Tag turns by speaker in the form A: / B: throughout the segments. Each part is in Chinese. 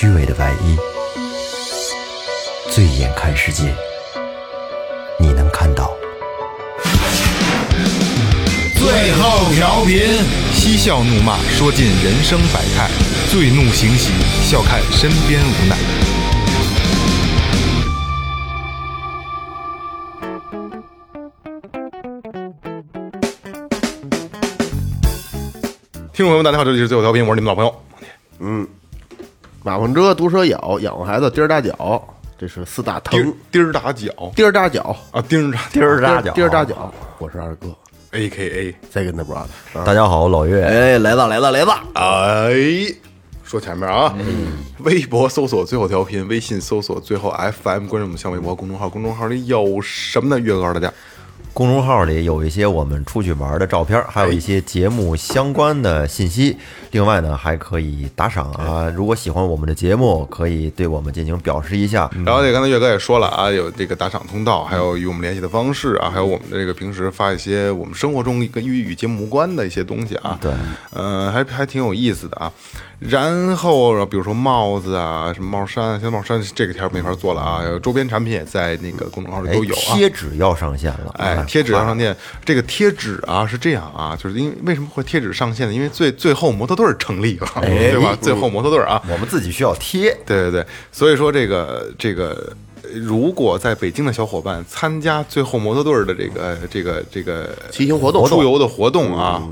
A: 虚伪的外衣，醉眼看世界，你能看到。
B: 最后调频，嬉笑怒骂，说尽人生百态；醉怒行喜，笑看身边无奈。听众朋友们，大家好，这里是最后调频，我是你们老朋友
C: 马粪车、毒蛇咬，养活孩子钉儿打脚，这是四大
B: 丁
C: 疼。
B: 钉儿打脚
C: 钉儿打脚，
B: 啊，钉儿打
A: 钉儿打脚，
C: 钉儿打脚。我是二哥
B: A K
C: A，，Second brother。啊
A: 大家好，我老岳。
C: 哎，来了来了来了！
B: 哎，说前面啊，微博搜索最后调频，微信搜索最后 FM，关注我们新浪微博公众号，公众号里有什么呢？岳哥告诉大家，
A: 公众号里有一些我们出去玩的照片，还有一些节目相关的信息。另外呢，还可以打赏啊！如果喜欢我们的节目，可以对我们进行表示一下。
B: 然后这刚才岳哥也说了啊，有这个打赏通道，还有与我们联系的方式啊，还有我们的这个平时发一些我们生活中跟与与节目无关的一些东西啊。
A: 对，
B: 呃，还还挺有意思的啊。然后比如说帽子啊，什么帽衫，现在帽衫这个条没法做了啊。周边产品也在那个公众号里
A: 哎
B: 都有，啊。
A: 贴纸要上线了。
B: 哎，贴纸要上线，这个贴纸啊是这样啊，就是因为为什么会贴纸上线呢？因为最最后模特队儿成立了，对吧？最后摩托队儿啊，
A: 我们自己需要贴。
B: 对对对，所以说这个这个，呃如果在北京的小伙伴参加最后摩托队儿的这个这个这个
C: 骑行活动
B: 出游的活动啊，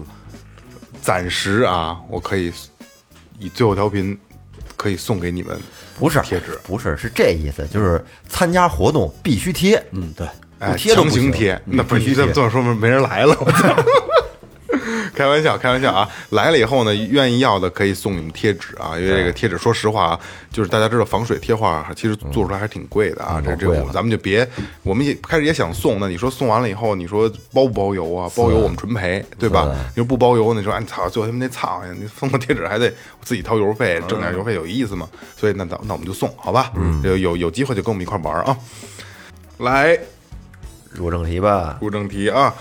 B: 暂时啊，我可以以最后调频可以送给你们，
A: 不是
B: 贴纸
A: 不是是这意思，就是参加活动必须贴。嗯，对，
B: 哎，强行贴，那
A: 必须
B: 这么说明没人来了，我操！开玩笑，开玩笑啊！来了以后呢，愿意要的可以送你们贴纸啊，因为这个贴纸，说实话啊，就是大家知道防水贴画，其实做出来还是挺贵的啊。这这个咱们就别，我们也开始也想送，那你说送完了以后，你说包不包邮啊？包邮我们纯赔，对吧？你说不包邮，你说哎操，最后他们那操呀！你送个贴纸还得我自己掏邮费，挣点邮费有意思吗？所以那那那我们就送，好吧？有有有机会就跟我们一块玩啊！来，
A: 入正题吧。
B: 入正题啊，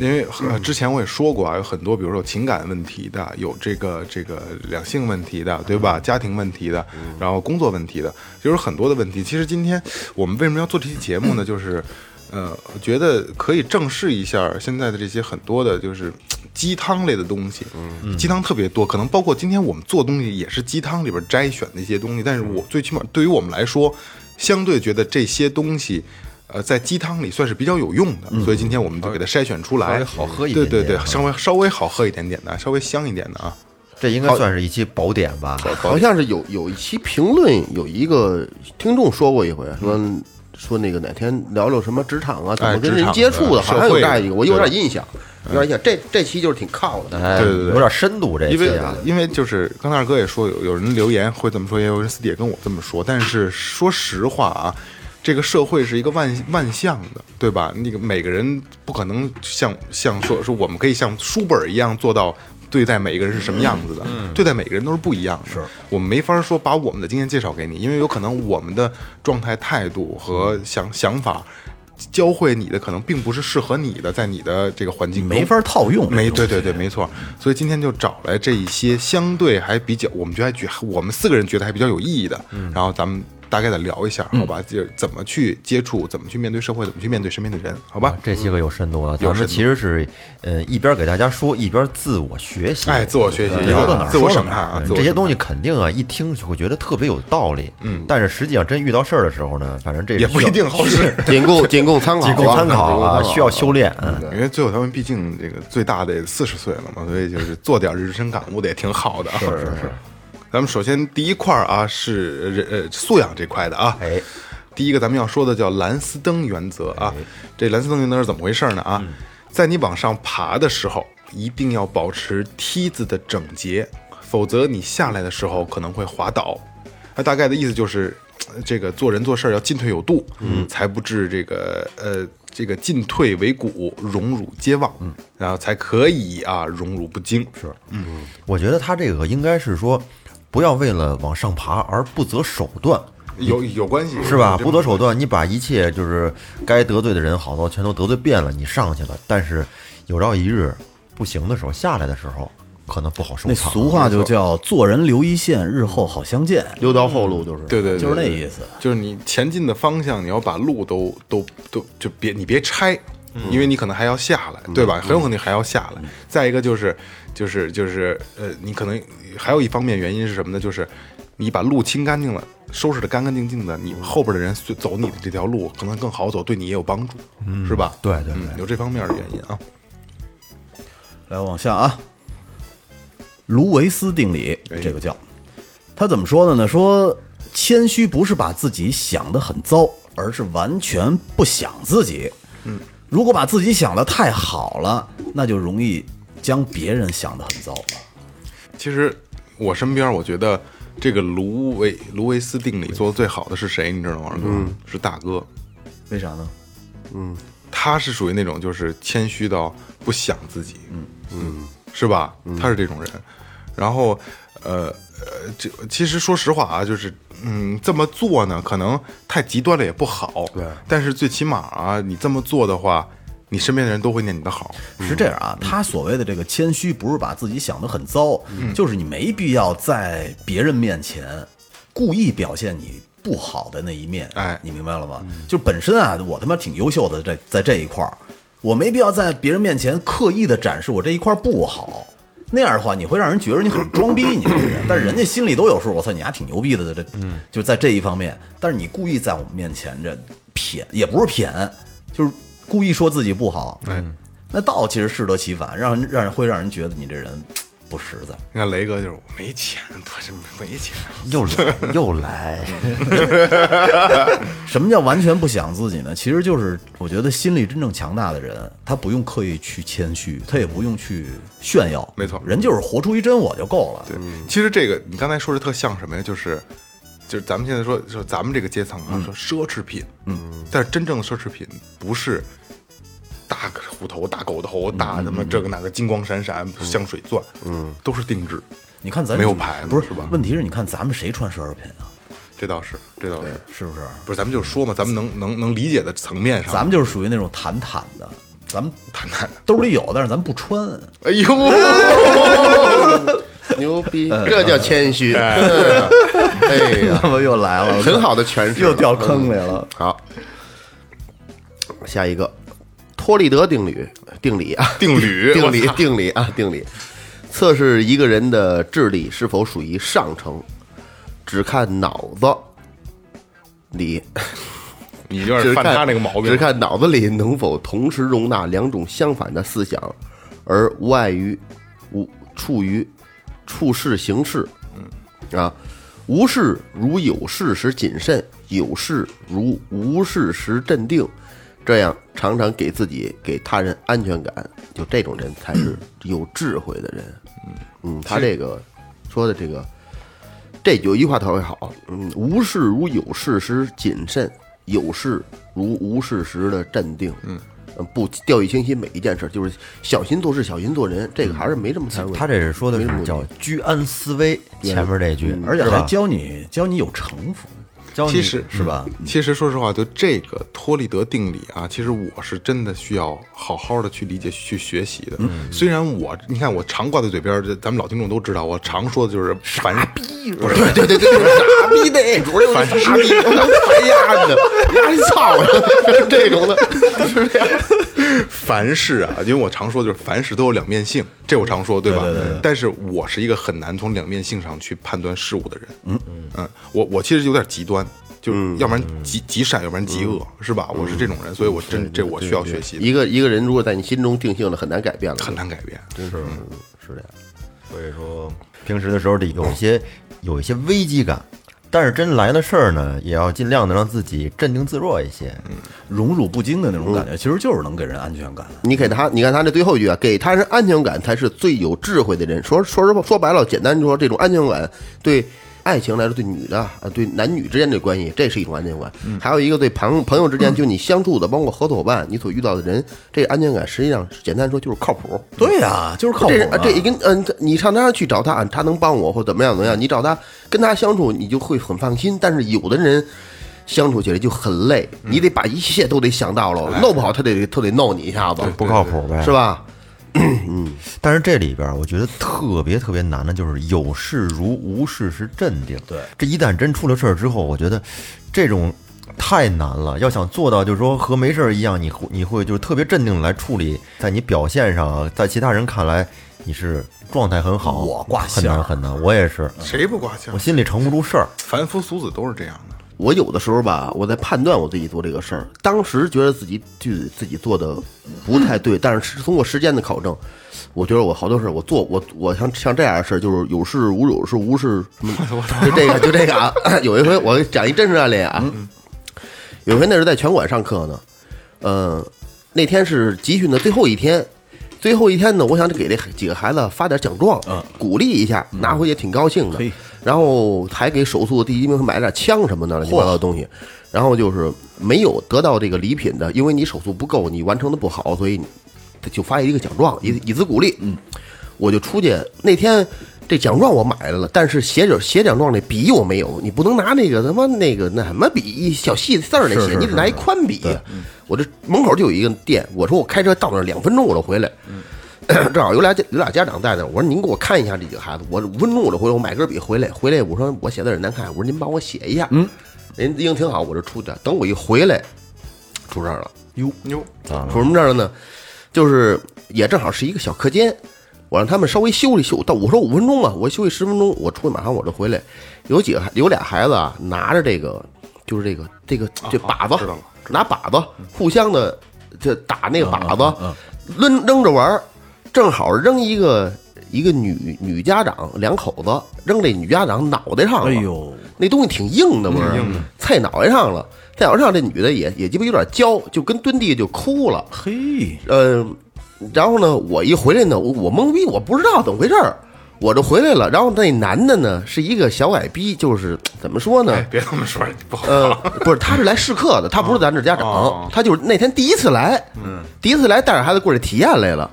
B: 因为呃之前我也说过啊，有很多比如说有情感问题的，有这个这个两性问题的，对吧？家庭问题的，然后工作问题的，就是很多的问题。其实今天我们为什么要做这期节目呢？就是呃，觉得可以正视一下现在的这些很多的，就是鸡汤类的东西，鸡汤特别多，可能包括今天我们做东西也是鸡汤里边摘选的一些东西，但是我最起码对于我们来说，相对觉得这些东西。呃，在鸡汤里算是比较有用的，所以今天我们就给它筛选出来，
A: 好喝一点
B: 对对对，稍微稍微好喝一点点的，稍微香一点的啊。
A: 这应该算是一期宝典吧？
C: 好像是有有一期评论，有一个听众说过一回，说说那个哪天聊聊什么职场啊，怎么跟人接触的，好像有
B: 社会
C: 这样一个，我有点印象，有点印象。这这期就是挺靠的，
A: 哎，
B: 对对对
A: 有点深度这
B: 因为
A: 期啊。
B: 因为就是刚才二哥也说，有有人留言会这么说，也有人私底下跟我这么说。但是说实话啊，这个社会是一个万万象的，对吧？那个每个人不可能像像说说我们可以像书本一样做到。对待每个人是什么样子的，对待每个人都是不一样的。是我们没法说把我们的经验介绍给你，因为有可能我们的状态、态度和想想法教会你的，可能并不是适合你的，在你的这个环境中
D: 没法套用
B: 没对对对，没错。所以今天就找来这一些相对还比较，我们觉得还觉我们四个人觉得还比较有意义的，然后咱们大概的聊一下，好吧？就是怎么去接触，怎么去面对社会，怎么去面对身边的人，好吧？
A: 这些个有深度了，咱们其实是，呃，一边给大家说，一边自我学习。
B: 哎，自我学习，一
A: 聊到哪儿
B: 自我审判啊，
A: 这些东西肯定啊，一听就会觉得特别有道理。嗯，但是实际上真遇到事儿的时候呢，反正这
B: 也不一定好使。
C: 仅供仅供参考啊，
A: 仅供参考啊，需要修炼。嗯，
B: 因为最后他们毕竟这个最大的四十岁了嘛，所以就是做点人生感悟的也挺好的啊。是是是。咱们首先第一块儿啊是人呃素养这块的啊。
A: 哎，
B: 第一个咱们要说的叫蓝斯登原则啊。这蓝斯登原则是怎么回事呢？啊，在你往上爬的时候，一定要保持梯子的整洁，否则你下来的时候可能会滑倒。那大概的意思就是，呃这个做人做事儿要进退有度，嗯，才不致这个呃这个进退维谷，荣辱皆忘，嗯，然后才可以啊荣辱不惊。是，嗯
A: 我觉得他这个应该是说，不要为了往上爬而不择手段，
B: 有有关系
A: 是吧？不择手段，你把一切就是该得罪的人好多全都得罪遍了，你上去了，但是有朝一日不行的时候，下来的时候，可能不好收
D: 那
A: 场。
D: 俗话就叫“做人留一线，日后好相见
C: 留条后路就是。
B: 对对对，
D: 就是那意思。
B: 就是你前进的方向，你要把路都都都就别你别拆，因为你可能还要下来，对吧？很有可能还要下来。再一个就是就是就是呃，你可能还有一方面原因是什么呢？就是你把路清干净了，收拾的干干净净的，你后边的人随走你的这条路可能更好走，对你也有帮助，是吧？
A: 对对
B: 嗯，有这方面的原因啊。”。
D: 来往下啊，卢维斯定理，
B: 哎
D: 这个叫他怎么说的呢？说谦虚不是把自己想得很糟，而是完全不想自己。嗯，如果把自己想的太好了，那就容易将别人想得很糟。
B: 其实我身边，我觉得这个卢维卢维斯定理做的最好的是谁？你知道吗？嗯、是大哥。
D: 为啥呢？
B: 嗯他是属于那种就是谦虚到不想自己，嗯嗯，是吧？他是这种人。然后，呃呃，这其实说实话啊，就是嗯，这么做呢，可能太极端了也不好。对。但是最起码啊，你这么做的话，你身边的人都会念你的好。
D: 是这样啊，他所谓的这个谦虚，不是把自己想得很糟，就是你没必要在别人面前故意表现你不好的那一面。
B: 哎
D: 你明白了吗？就本身啊，我他妈挺优秀的，在在这一块儿，我没必要在别人面前刻意的展示我这一块儿不好。那样的话，你会让人觉得你很装逼，你这个人，但是人家心里都有数。我操，你还挺牛逼的，这，就在这一方面。但是你故意在我们面前这谝，也不是谝，就是故意说自己不好。嗯，那倒其实适得其反，让人让人会让人觉得你这人不实在。
B: 你看雷哥就是我没钱，我这没钱。
A: 又来又来，
D: 什么叫完全不想自己呢？其实就是我觉得心里真正强大的人，他不用刻意去谦虚，他也不用去炫耀。
B: 没错
D: 人就是活出一真我就够了。
B: 对，其实这个你刚才说的特像什么呀？就是就是咱们现在说说咱们这个阶层啊，说奢侈品，嗯，但是真正的奢侈品不是大虎头、大狗头、大什么这个那个金光闪闪、香水钻，嗯，都是定制。
D: 你看咱
B: 没有牌子
D: 不是
B: 是吧
D: 问题是你看咱们谁穿奢侈品啊？
B: 这倒是，这倒是，
D: 是不是？
B: 不是咱们就说嘛，咱们能能能理解的层面上，
D: 咱们就是属于那种坦坦的，咱们
B: 坦坦。
D: 兜里有，但是咱不穿。
B: 哎呦，
C: 牛逼，这叫谦虚。哎呀，
D: 他妈又来了，
C: 很好的诠释，
D: 又掉坑里了。
C: 好，下一个托利德定律，定理啊，
B: 定律
C: 定理定理啊，定理，测试一个人的智力是否属于上乘，只看脑子里，
B: 你
C: 就
B: 是犯
C: 看
B: 他那个毛病。
C: 只。看脑子里能否同时容纳两种相反的思想，而无碍于无处于处事行事，嗯。啊，无事如有事时谨慎，有事如无事时镇定，这样常常给自己给他人安全感，就这种人才是有智慧的人。嗯，他这个说的这个。这有一句话特别好，嗯，无事如有事时谨慎，有事如无事时的镇定，嗯，不掉以轻心每一件事，就是小心做事，小心做人，这个还是没什么太大问题。
A: 他这是说的是
C: 没什么
A: 叫居安思危，前面这句，
D: 而且还教你教你有城府，
A: 教你
B: 其实
D: 是吧？
B: 其实说实话，就这个托利德定理啊，其实我是真的需要好好的去理解、去学习的。虽然我，你看我常挂在嘴边咱们老听众都知道，我常说的就是凡逼，不是
C: 对对对对，傻逼那主任，傻逼，烦丫的，丫你操的，这种的，是这样。
B: 凡事啊，因为我常说就是凡事都有两面性，这我常说对吧？但是我是一个很难从两面性上去判断事物的人。嗯嗯我我其实有点极端，就要不然极极善，要不然极恶，是吧？我是这种人，所以我真这我需要学习，
C: 一个一个人如果在你心中定性了，很难改变了，
B: 很难改变。
A: 是是这样，所以说平时的时候得有一些有一些危机感，但是真来的事儿呢，也要尽量的让自己镇定自若一些。
D: 荣辱不惊的那种感觉，其实就是能给人安全感。
C: 你给他，你看他这最后一句啊，给他人安全感才是最有智慧的人。说说实话，说白了，简单说，这种安全感对爱情来说，对女的啊，对男女之间的关系，这是一种安全感。还有一个对朋朋友之间，就你相处的，包括合作伙伴，你所遇到的人，这安全感实际上简单说就是靠谱。
D: 对呀，就是靠谱
C: 这
D: 啊。
C: 这一跟嗯，你上他那儿去找他，他能帮我或怎么样怎么样，你找他跟他相处，你就会很放心。但是有的人相处起来就很累，你得把一切都得想到了，弄不好他得他得弄你一下子，
A: 不靠谱呗，
C: 是？吧？
A: 但是这里边儿我觉得特别特别难的就是有事如无事是镇定。
D: 对，
A: 这一旦真出了事儿之后，我觉得这种太难了。要想做到就是说和没事儿一样，你会你会就是特别镇定地来处理，在你表现上啊，在其他人看来你是状态很好，
D: 我挂
A: 很
D: 线儿
A: 难很难。我也是，
B: 谁不挂相
A: 我？心里承不住事儿。
B: 凡夫俗子都是这样的。
C: 我有的时候吧，我在判断我自己做这个事儿，当时觉得自己就自己做的不太对，但是通过时间的考证，我觉得我好多事儿我做我我像像这样的事儿，就是有事无有事无事什么，就这个就这个啊。有一回我讲一真实案例啊，有一回那是在拳馆上课呢，呃，那天是集训的最后一天。最后一天呢，我想给这几个孩子发点奖状，
D: 嗯
C: 鼓励一下，拿回去挺高兴的
D: 嘿。
C: 然后还给手速第一名买了点枪什么的乱七八糟的东西。然后就是没有得到这个礼品的，因为你手速不够，你完成的不好，所以就发一个奖状，以以资鼓励。嗯，我就出去那天。这奖状我买来了，但是写着写奖状那笔我没有，你不能拿那个他妈那个那什么笔一小细字儿那写，
D: 是是
C: 你得拿一宽笔。我这门口就有一个店，我说我开车到那儿两分钟我就回来。正好有俩有俩家长在那儿，我说您给我看一下这几个孩子，我五分钟我就回来，我买根笔回来，回来我说我写字儿难看，我说您帮我写一下，嗯，人英挺好，我就出去，等我一回来，出事儿了，
B: 哟哟，
C: 出什么事儿了呢？就是也正好是一个小课间，我让他们稍微休息休，到我说五分钟啊，我休息十分钟，我出去马上我就回来，有几个孩有俩孩子啊，拿着这个就是这个这个这靶子，拿靶子互相的这打那个靶子，
D: 嗯
C: 扔扔着玩儿，正好扔一个一个女女家长两口子扔这女家长脑袋上了，
D: 哎呦，
C: 那东西挺硬的，不是？菜脑袋上了，菜脑袋上这女的也也鸡巴有点焦，就跟蹲地就哭了。
D: 嘿，
C: 呃，然后呢，我一回来呢，我我懵逼，我不知道怎么回事儿，我就回来了。然后那男的呢是一个小矮逼，就是怎么说呢？
B: 哎，别这么说，不好。
C: 呃，不是，他是来试课的，他不是咱这家长，
B: 哦
C: 他就是那天第一次来，嗯，第一次来带着孩子过来体验来了，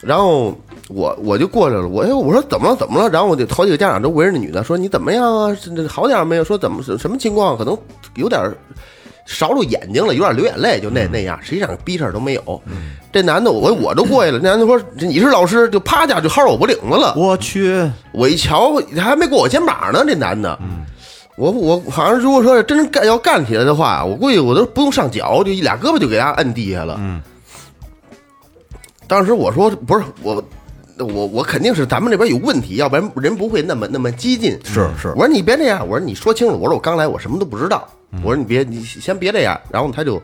C: 然后我我就过来了，我哎我说怎么了怎么了？然后我就好几个家长都围着那女的说你怎么样啊？好点儿没有？说怎么什么情况？可能有点儿勺着眼睛了，有点流眼泪，就那那样，实际上逼事儿都没有。这男的我我都过去了，那男的说你是老师，就啪家就薅我脖领子了。
D: 我去，
C: 我一瞧，他还没过我肩膀呢，这男的。我我好像如果说真干要干起来的话，我估计我都不用上脚，就一俩胳膊就给他摁地下了。嗯。当时我说不是我，我我肯定是咱们这边有问题，要不然人不会那么那么激进。
D: 是是
C: 我说你别这样，我说你说清楚，我说我刚来，我什么都不知道。我说你别你先别这样，然后他就。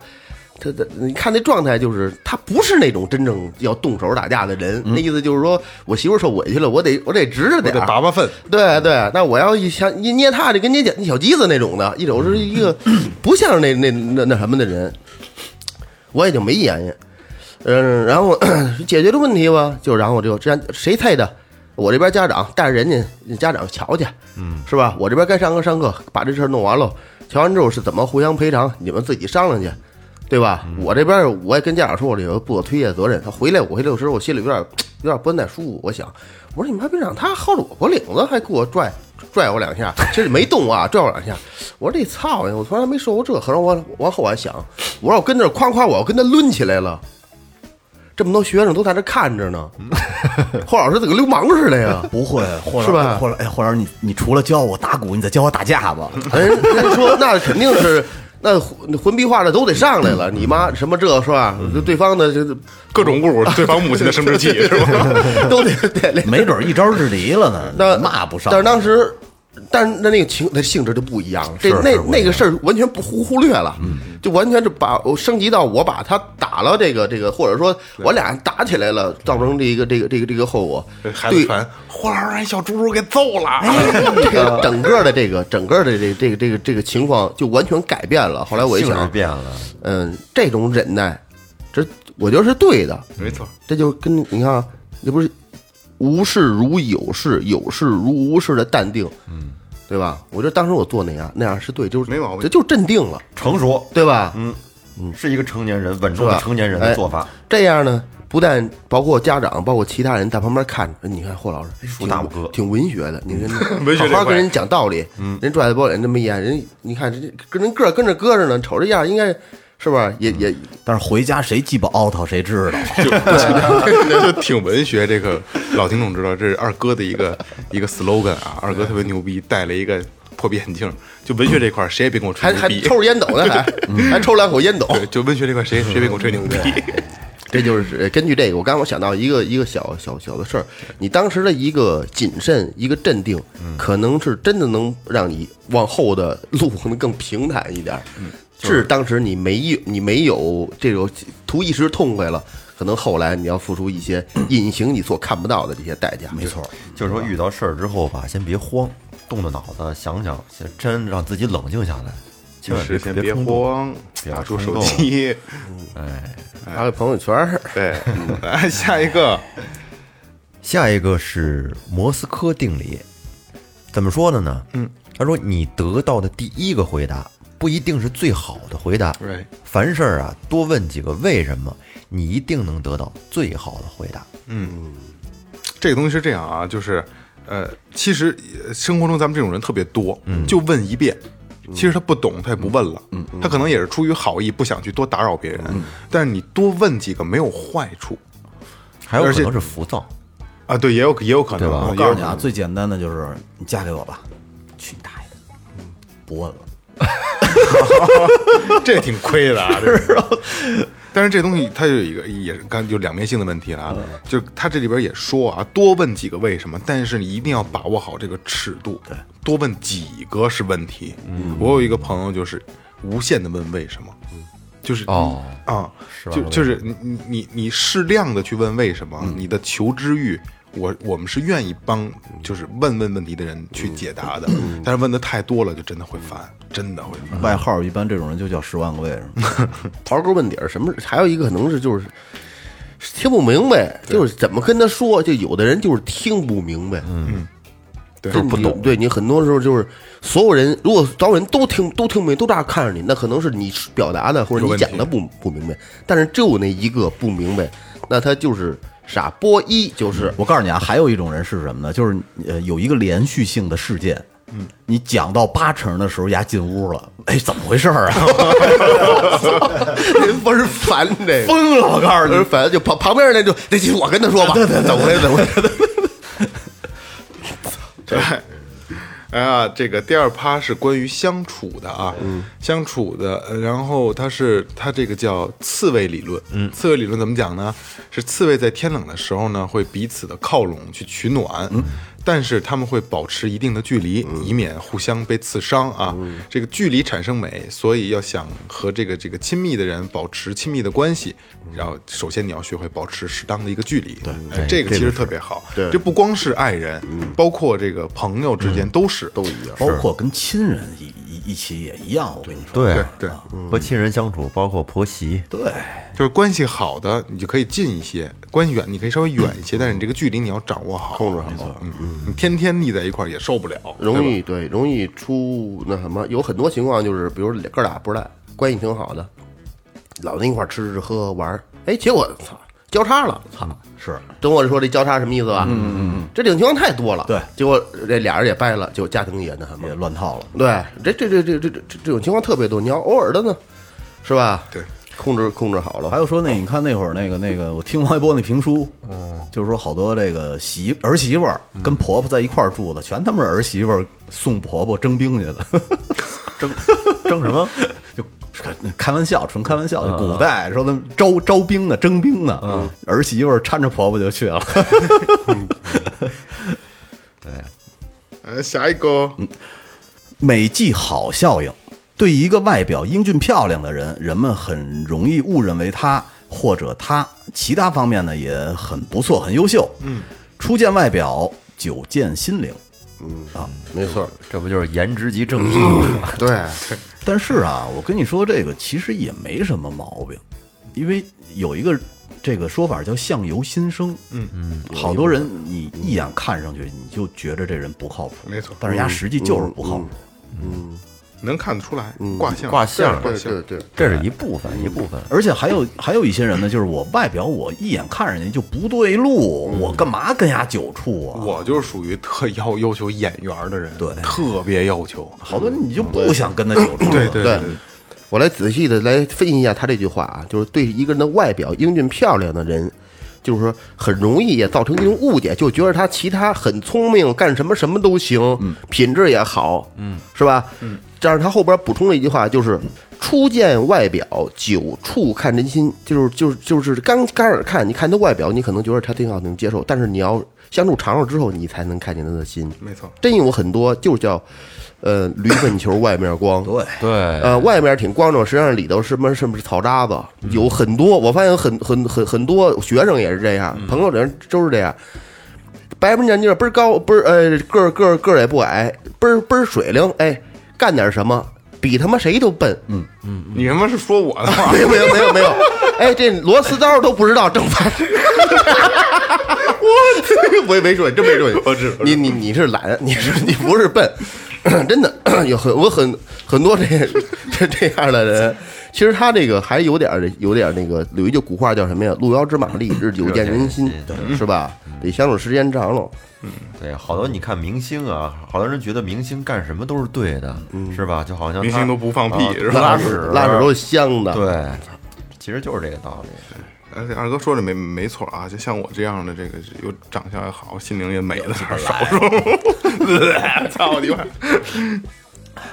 C: 他他，你看那状态，就是他不是那种真正要动手打架的人。那意思就是说我媳妇受委屈了，我得我得直着点儿，
B: 得拔拔粪，
C: 对对，那我要一想一捏他，就跟捏捏小鸡子那种的，一种是一个不像那那那那什么的人，我也就没言语。嗯，然后 解决了问题吧，就然后就这样，谁猜的？我这边家长带着人家家长瞧去，嗯，是吧？我这边该上课上课，把这事儿弄完了，瞧完之后是怎么互相赔偿，你们自己商量去，对吧？我这边我也跟家长说，我这个不可推卸责任。他回来，我回来的时候，我心里有点 有点不太舒服。我想，我说你妈别让他薅着我脖领子，还给我拽拽我两下，其实没动啊，拽我两下。我说这操呀，我从来没受过这。可是我往后还想，我说我跟这夸夸，我要跟他抡起来了。这么多学生都在这看着呢，霍老师怎么跟流氓似的呀？
D: 不会，霍老
C: 是吧
D: 霍老哎，霍老师，你你除了教我打鼓，你再教我打架吧。
C: 人人说那肯定是那魂魂逼化的都得上来了，你妈什么这是吧？对方的这
B: 各种侮辱对方母亲的生殖器是吧？
C: 都得得
D: 没准一招制敌了呢，
C: 那
D: 骂不上。
C: 但是当时，但是那那个情那性质就不一样了，这那那个事儿完全不忽忽略了，就完全是把我升级到我把他打了这个这个，或者说我俩打起来了，造成这个这个这个这个后果。对。
B: 传，霍老师让小猪猪给揍了。
C: 这个整个的这个整个的这这个这个这个情况就完全改变了。后来我一
A: 性质
C: 想，
A: 变了，
C: 嗯，这种忍耐，这我觉得是对的，
B: 没错，
C: 这就跟你看啊，这不是无事如有事，有事如无事的淡定，嗯，对吧？我觉得当时我做那样那样是对，就是
B: 没毛病。
C: 这就镇定了，
A: 成熟，
C: 对吧？
A: 嗯。嗯，是一个成年人稳重的成年人的做法。
C: 这样呢，不但包括家长，包括其他人在旁边看着，你看霍老师哎挺
A: 大拇哥
C: 挺文学的，你看
B: 文学
C: 好好跟人讲道理，嗯，人拽着包脸这么一眼，人你看这跟人个儿跟着搁着呢，瞅这样应该是吧？也也
D: 但是回家谁鸡巴凹他谁知道。
B: 就就挺文学。这个老听众知道，这是二哥的一个一个 slogan 啊。二哥特别牛逼，戴了一个破壁眼镜。就文学这块儿，谁也别跟我吹
C: 还还
B: 牛逼。
C: 抽着烟斗呢，还还抽两口烟斗，
B: 对，就文学这块，谁谁别跟我吹牛逼。
C: 这就是呃根据这个，我刚我想到一个一个小小小的事儿，你当时的一个谨慎，一个镇定，可能是真的能让你往后的路可能更平坦一点儿。是当时你没有你没有这种图一时痛快了，可能后来你要付出一些 隐形你所看不到的这些代价。
D: 没错，
A: 就是说遇到事儿之后吧，先别慌，动动脑子想想，先真让自己冷静下来，千万
B: 是先别
A: 冲动。
B: 慌，
A: 别
B: 拿出手机。
A: 哎，
C: 发个朋友圈儿，
B: 对，来下一个。
A: 下一个是莫斯科定理，怎么说的呢？嗯，他说你得到的第一个回答不一定是最好的回答。凡事啊，多问几个为什么，你一定能得到最好的回答。
B: 嗯这个东西是这样啊，就是呃，其实呃生活中咱们这种人特别多，就问一遍。其实他不懂，他也不问了。嗯他可能也是出于好意，不想去多打扰别人。但是你多问几个没有坏处而且
A: 还有可能是浮躁，
B: 啊，对，也有也有可能，
D: 我告诉你啊，最简单的就是你嫁给我吧，去你大爷的，不问了。
B: 这挺亏的啊，这是。但是这东西它有一个也是刚就两面性的问题了啊，就它这里边也说啊，多问几个为什么，但是你一定要把握好这个尺度，对，多问几个是问题。我有一个朋友就是无限的问为什么，就是
A: 哦
B: 啊，就就是你你你你适量的去问为什么，你的求知欲。我我们是愿意帮，就是问问问题的人去解答的，但是问的太多了，就真的会烦，真的会烦。
D: 外号一般这种人就叫十万个为什么。
C: 刨根问底儿，什么？还有一个可能是就是听不明白，就是怎么跟他说，就有的人就是听不明白，嗯，
B: 对
C: 就是不懂。对你很多时候就是所有人，如果所有人都听都听不明白，都这样看着你，那可能是你表达的或者你讲的不不明白，但是只有那一个不明白，那他就是傻波一，就是
D: 我告诉你啊，还有一种人是什么呢？就是呃，有一个连续性的事件，嗯，你讲到八成的时候，丫进屋了，哎，怎么回事儿啊？
C: 您不是烦这个。
D: 疯了！我告诉你，
C: 烦，就旁旁边那就那就我跟他说吧，对对，怎么回事？怎么回事？
B: 对，哎呀，这个第二趴是关于相处的啊，相处的，呃然后它是它这个叫刺猬理论，嗯，刺猬理论怎么讲呢？是刺猬在天冷的时候呢，会彼此的靠拢去取暖，但是他们会保持一定的距离，以免互相被刺伤啊。这个距离产生美，所以要想和这个这个亲密的人保持亲密的关系，然后首先你要学会保持适当的一个距离，对，哎这个其实特别好，
C: 对。
B: 这不光是爱人，包括这个朋友之间都是，
C: 都一样。
D: 包括跟亲人一一一起也一样。我跟你说，
A: 对
B: 对。对，
A: 和亲人相处，包括婆媳，
D: 对，
B: 就是关系好的你就可以近一些，关系远你可以稍微远一些，但是你这个距离你要掌握好，控制好，嗯嗯，你天天腻在一块儿也受不了，
C: 容易对，容易出那什么，有很多情况就是，比如哥俩不赖，关系挺好的，老在一块儿吃吃喝喝玩儿，哎，结果操交叉了，操！
D: 是
C: 懂我说这交叉什么意思吧？嗯嗯嗯，这种情况太多了。
D: 对
C: 结果这俩人也掰了，就家庭也那什么
D: 也。乱套了。
C: 对，这这这这这这这种情况特别多。你要偶尔的呢，是吧？
B: 对，
C: 控制控制好了。
D: 还有说那，你看那会儿那个那个，我听王一博那评书，就是说好多这个媳儿媳妇儿跟婆婆在一块儿住的，全他妈是儿媳妇儿送婆婆征兵去的，
A: 征征什么？
D: 就开开玩笑，纯开玩笑。古代说他们招招兵呢，征兵呢，儿媳妇儿搀着婆婆就去了。对。
B: 呃，下一个，
D: 美记好效应，对一个外表英俊漂亮的人，人们很容易误认为他或者他其他方面呢也很不错，很优秀。嗯，初见外表，久见心灵。
C: 嗯啊没错，
A: 这不就是颜值即正义吗？
C: 对，
D: 但是啊，我跟你说，这个其实也没什么毛病，因为有一个这个说法叫相由心生。嗯嗯，好多人你一眼看上去你就觉着这人不靠谱，
B: 没错
D: 但是人家实际就是不靠谱。
B: 能看得出来，卦象
A: 卦象
B: 卦象
C: 对对对，
A: 这是一部分一部分。
D: 而且还有还有一些人呢，就是我外表我一眼看上去就不对路，我干嘛跟人家久处啊？
B: 我就是属于特要要求眼缘的人，
D: 对。
B: 特别要求。
D: 好多人你就不想跟他久处。
C: 对
B: 对对对，
C: 我来仔细的来分析一下他这句话啊，就是对一个人的外表英俊漂亮的人，就是说很容易也造成一种误解，就觉得他其他很聪明，干什么什么都行，品质也好，嗯，是吧？嗯，这样他后边补充了一句话，就是初见外表，久处看真心，就是就是就是刚刚开始看，你看他外表，你可能觉得他挺好，能接受，但是你要相处长了之后，你才能看见他的心。
B: 没错。
C: 真有很多就是叫，呃，驴粪球外面光，
D: 对，
A: 对，
C: 呃，外面挺光正，实际上里头什么什么是草渣子，有很多。我发现很很很很多学生也是这样，朋友人都是这样。白不眼镜，倍儿高，倍儿呃个儿个儿个儿也不矮，倍儿倍儿水灵，哎，干点什么比他妈谁都笨。嗯嗯，
B: 你他妈是说我的话
C: 没？有没有没有没有，哎，这螺丝刀都不知道正反。我 我也没说，真没说你。
B: 我知
C: 你你你是懒，你是你不是笨，真的 有很我很很多这这这样的人。其实他这个还有点儿有点儿那个有一句古话叫什么呀？路遥知马力，日久见人心，是吧？得相处时间长了。
A: 对，好多你看明星啊，好多人觉得明星干什么都是对的，是吧？就好像
B: 明星都不放屁
A: 啊
B: 是吧
A: 拉屎
C: 拉屎都是香的。
A: 对，其实就是这个道理。
B: 而且二哥说的没没错啊，就像我这样的，这个有长相也好，心灵也美的 少数。操你妈！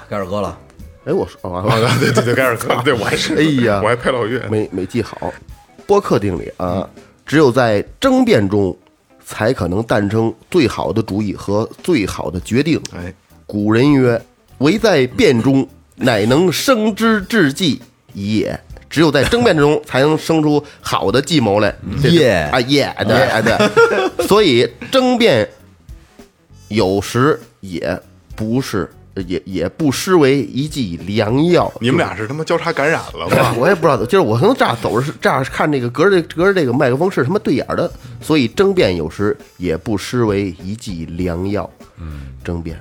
D: 该二哥了，
C: 哎，我说完了。
B: 啊，对对对，盖尔克，对我还是，
C: 哎呀
B: 我还配老岳，
C: 没没记好。播客定理啊，只有在争辩中，才可能诞生最好的主意和最好的决定。
B: 哎，
C: 古人曰：“唯在辩中，乃能生之至计也。”只有在争辩中，才能生出好的计谋来。这
D: 耶
C: 啊耶，对啊对，所以争辩有时也不是，也也不失为一剂良药。
B: 你们俩是他妈交叉感染了吗？
C: 我也不知道，就是我可能这样走着是这样看这个隔着隔着这个麦克风是他妈对眼的，所以争辩有时也不失为一剂良药。嗯，争辩，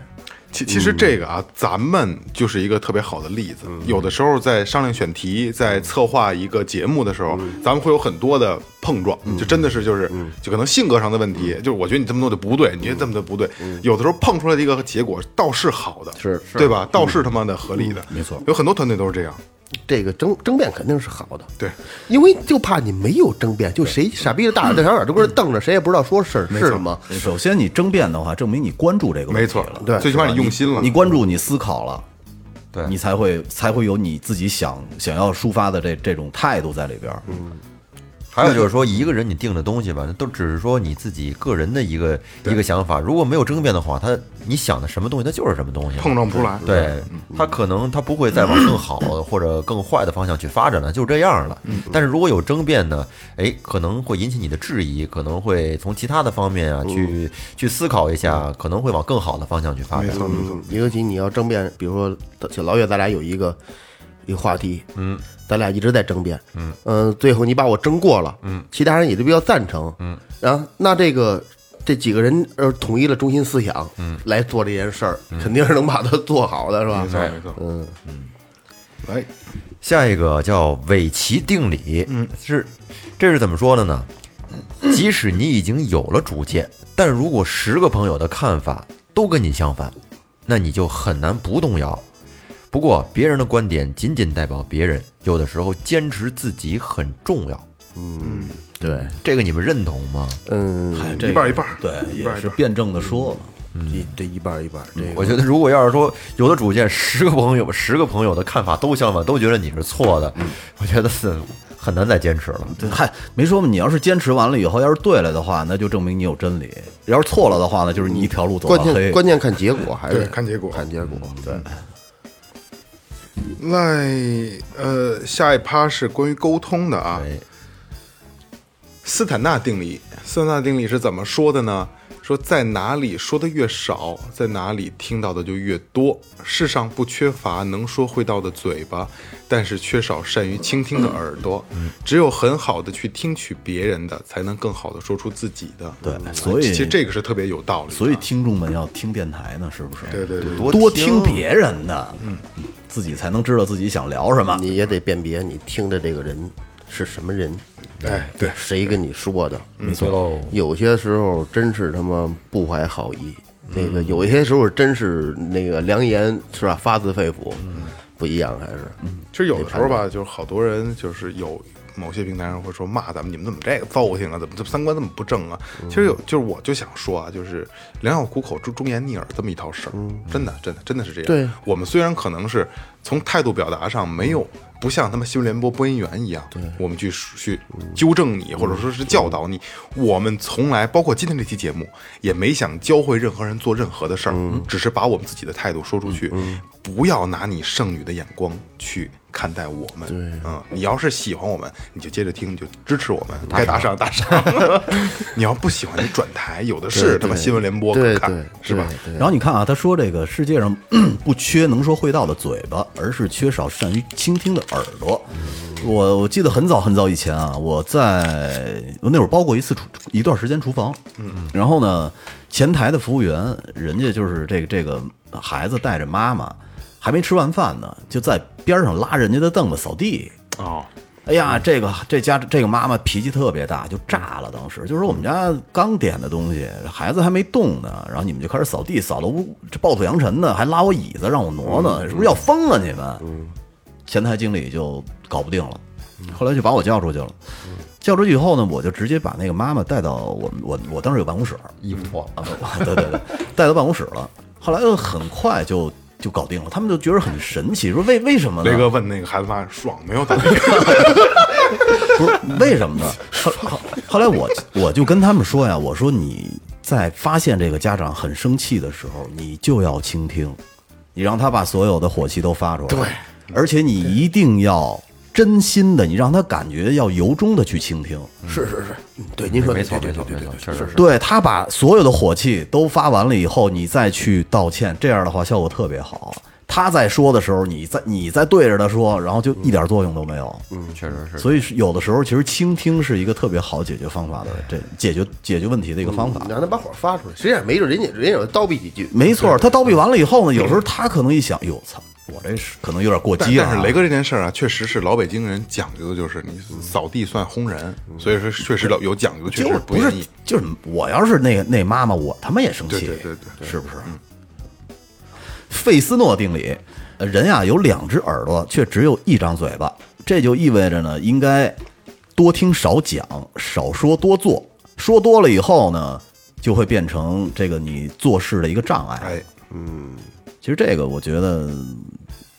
B: 其其实这个啊，咱们就是一个特别好的例子。有的时候在商量选题，在策划一个节目的时候，咱们会有很多的碰撞，就真的是就是就可能性格上的问题，就是我觉得你这么做就不对，你觉得这么做不对。有的时候碰出来的一个结果倒是好的，
C: 是
B: 对吧？倒是他妈的合理的，
D: 没错。
B: 有很多团队都是这样。
C: 这个争争辩肯定是好的，
B: 对，
C: 因为就怕你没有争辩，就谁傻逼的大眼瞪小眼都搁这瞪着，谁也不知道说是是什么。
D: 首先你争辩的话，证明你关注这个问题
B: 没错
D: 了，
C: 对
B: 最起码你用心了。
D: 你关注，你思考了，
A: 对。
D: 你才会才会有你自己想想要抒发的这这种态度在里边儿。
A: 还有就是说，一个人你定的东西吧，那都只是说你自己个人的一个一个想法。如果没有争辩的话，他你想的什么东西，它就是什么东西，
B: 碰撞不出来。
A: 对，他可能他不会再往更好 或者更坏的方向去发展了，就这样了。但是如果有争辩呢，哎，可能会引起你的质疑，可能会从其他的方面啊去去思考一下，可能会往更好的方向去发展。
C: 嗯，尤其你要争辩，比如说小老岳，咱俩有一个一个话题，嗯，咱俩一直在争辩，嗯。最后你把我争过了，嗯，其他人也都比较赞成，嗯，然后那这个这几个人呃统一了中心思想，嗯，来做这件事儿，肯定是能把它做好的，是吧？
B: 没错没错，
C: 嗯，
B: 来，
A: 下一个叫韦奇定理，嗯，是这是怎么说的呢？即使你已经有了主见，但如果十个朋友的看法都跟你相反，那你就很难不动摇。不过，别人的观点仅仅代表别人，有的时候坚持自己很重要。
C: 嗯对，
A: 这个你们认同吗？
C: 嗯，
B: 一半儿一半儿
D: 对，是辩证的说了。
C: 一这一半儿一半儿，这个
A: 我觉得，如果要是说有的主见，十个朋友，十个朋友的看法都相反，都觉得你是错的，我觉得是很难再坚持了。
D: 对，嗨，没说嘛，你要是坚持完了以后，要是对了的话，那就证明你有真理；要是错了的话呢，就是你一条路走
C: 关
D: 到黑
C: 键。关键看结果，还是
B: 对看结果
C: 看结果，对。
B: 来，呃，下一趴是关于沟通的啊。斯坦纳定理，斯坦纳定理是怎么说的呢？说在哪里说的越少，在哪里听到的就越多。世上不缺乏能说会道的嘴巴，但是缺少善于倾听的耳朵。只有很好的去听取别人的，才能更好的说出自己的。
D: 对所以
B: 其实这个是特别有道理。
D: 所以听众们要听电台呢，是不是？
B: 对对对，
D: 多听别人的，嗯，自己才能知道自己想聊什么。
C: 你也得辨别你听的这个人是什么人，
B: 哎对，
C: 谁跟你说的。
A: 没错喽。
C: 有些时候真是他妈不怀好意，那个有一些时候真是那个良言是吧，发自肺腑，不一样还是。
B: 其实有的时候吧，就是好多人就是有某些平台上会说骂咱们，你们怎么这个糟心啊？怎么这三观这么不正啊？其实有，就是我就想说啊，就是良药苦口，忠忠言逆耳这么一套事儿，真的，真的，真的是这样。
C: 对
B: 我们虽然可能是从态度表达上没有。不像他们新闻联播播音员一样，我们去去纠正你，或者说是教导你。我们从来，包括今天这期节目，也没想教会任何人做任何的事儿，只是把我们自己的态度说出去。不要拿你剩女的眼光去看待我们。嗯，你要是喜欢我们，你就接着听，你就支持我们，该打赏打赏。你要不喜欢，你转台，有的是他妈新闻联播可看
C: 对对，，
B: 是吧？
C: 对？
D: 然后你看啊，他说这个世界上 不缺能说会道的嘴巴，而是缺少善于倾听的耳朵。我我记得很早很早以前啊，我在我那会儿包过一次厨一段时间厨房，嗯，然后呢，前台的服务员人家就是这个这个孩子带着妈妈，还没吃完饭呢，就在边上拉人家的凳子扫地，
B: 哦，
D: 哎呀，这个这家这个妈妈脾气特别大，就炸了。当时就是我们家刚点的东西，孩子还没动呢，然后你们就开始扫地，扫的屋这暴土扬尘的，还拉我椅子让我挪呢，是不是要疯了你们？前台经理就搞不定了，后来就把我叫出去了。叫出去以后呢，我就直接把那个妈妈带到我们我我当时有办公室，
A: 衣服脱了，
D: 啊，对对对，带到办公室了。后来很快就就搞定了，他们就觉得很神奇，说为为什么呢？
B: 雷哥问那个孩子妈爽没有？
D: 不是为什么呢？后后后来我我就跟他们说呀，我说你在发现这个家长很生气的时候，你就要倾听，你让他把所有的火气都发出来，对，而且你一定要真心的，你让他感觉要由衷的去倾听，
C: 是是是，嗯对，您说的
A: 没错
C: 对对对
A: 没错没错，确实是。
D: 对他把所有的火气都发完了以后，你再去道歉，这样的话效果特别好。他在说的时候，你在你在对着他说，然后就一点作用都没有。
A: 嗯，确实是。
D: 所以有的时候，其实倾听是一个特别好解决方法的，这解决解决问题的一个方法
C: 你。让他把火发出来，实际上没准人家人家有叨逼几句，
D: 没错，他叨逼完了以后呢，有时候他可能一想，哟操，我这是可能有点过激了啊。
B: 但是雷哥这件事儿啊，确实是老北京人讲究的，就是你扫地算轰人，所以说确实有有讲究，确
D: 就是不是
B: 实不愿意。
D: 就是我要是那个那妈妈，我他妈也生气，
B: 对对对对
D: 是不是？费斯诺定理，呃人呀有两只耳朵，却只有一张嘴巴，这就意味着呢，应该多听少讲，少说多做，说多了以后呢，就会变成这个你做事的一个障碍。
B: 哎，
D: 其实这个我觉得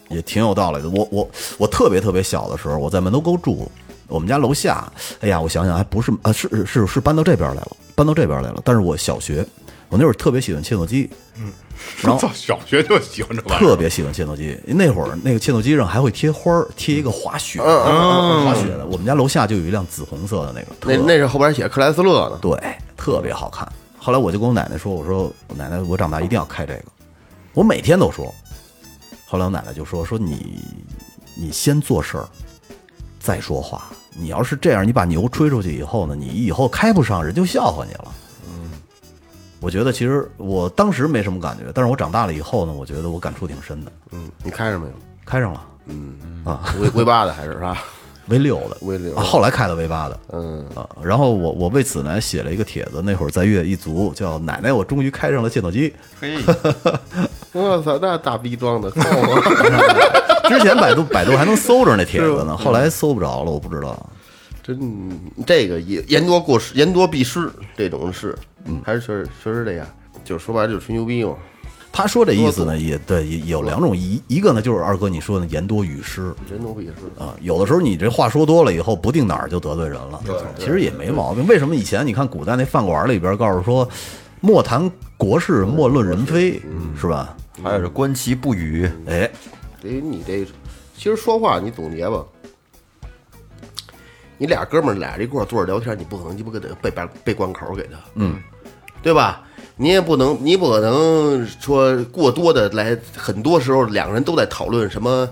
D: 也挺有道理的。我我我特别特别小的时候，我在门头沟住，我们家楼下，哎呀，我想想还不是啊，是是是搬到这边来了，搬到这边来了。但是我小学，我那会儿特别喜欢切诺基，嗯 然后
B: 操，小学就喜欢这玩意儿，
D: 特别喜欢切诺基。那会儿那个切诺基上还会贴花儿，贴一个滑雪，滑雪的。我们家楼下就有一辆紫红色的那个，
C: 那那是后边写克莱斯勒的，
D: 对，特别好看。后来我就跟我奶奶说：“我说我奶奶，我长大一定要开这个。”我每天都说。后来我奶奶就说：“说你你先做事儿，再说话。你要是这样，你把牛吹出去以后呢，你以后开不上，人就笑话你了。”嗯，我觉得其实我当时没什么感觉，但是我长大了以后呢，我觉得我感触挺深的。
C: 嗯，你开上没有？
D: 开上了嗯啊
C: V V 八的还是啥？
D: V 六的
C: V 六
D: 啊后来开了 V 八的。
C: 嗯，
D: 啊，然后我我为此呢写了一个帖子，那会儿在月一族叫“奶奶，我终于开上了切诺基
A: 嘿，
C: 我操，那大逼装的，！”。
D: 之前百度百度还能搜着那帖子呢，后来搜不着了，我不知道。
C: 真这个也言多过失，言多必失，这种是，嗯，还是确实确实这样，就是说白了就是吹牛逼嘛。
D: 他说这意思呢，也对，也有两种一一个呢，就是二哥你说的言多语失
C: 言多语失，
D: 啊，有的时候你这话说多了以后，不定哪儿就得罪人了。对其实也没毛病。为什么以前你看古代那饭馆里边告诉说，莫谈国事，莫论人非，是吧？
A: 还有这观其不语，
D: 哎，
C: 等于你这，其实说话你总结吧，你俩哥们儿俩人一块儿坐着聊天，你不可能鸡巴给他背背背关口给他，嗯，对吧？你也不能，你不可能说过多的来，很多时候两个人都在讨论什么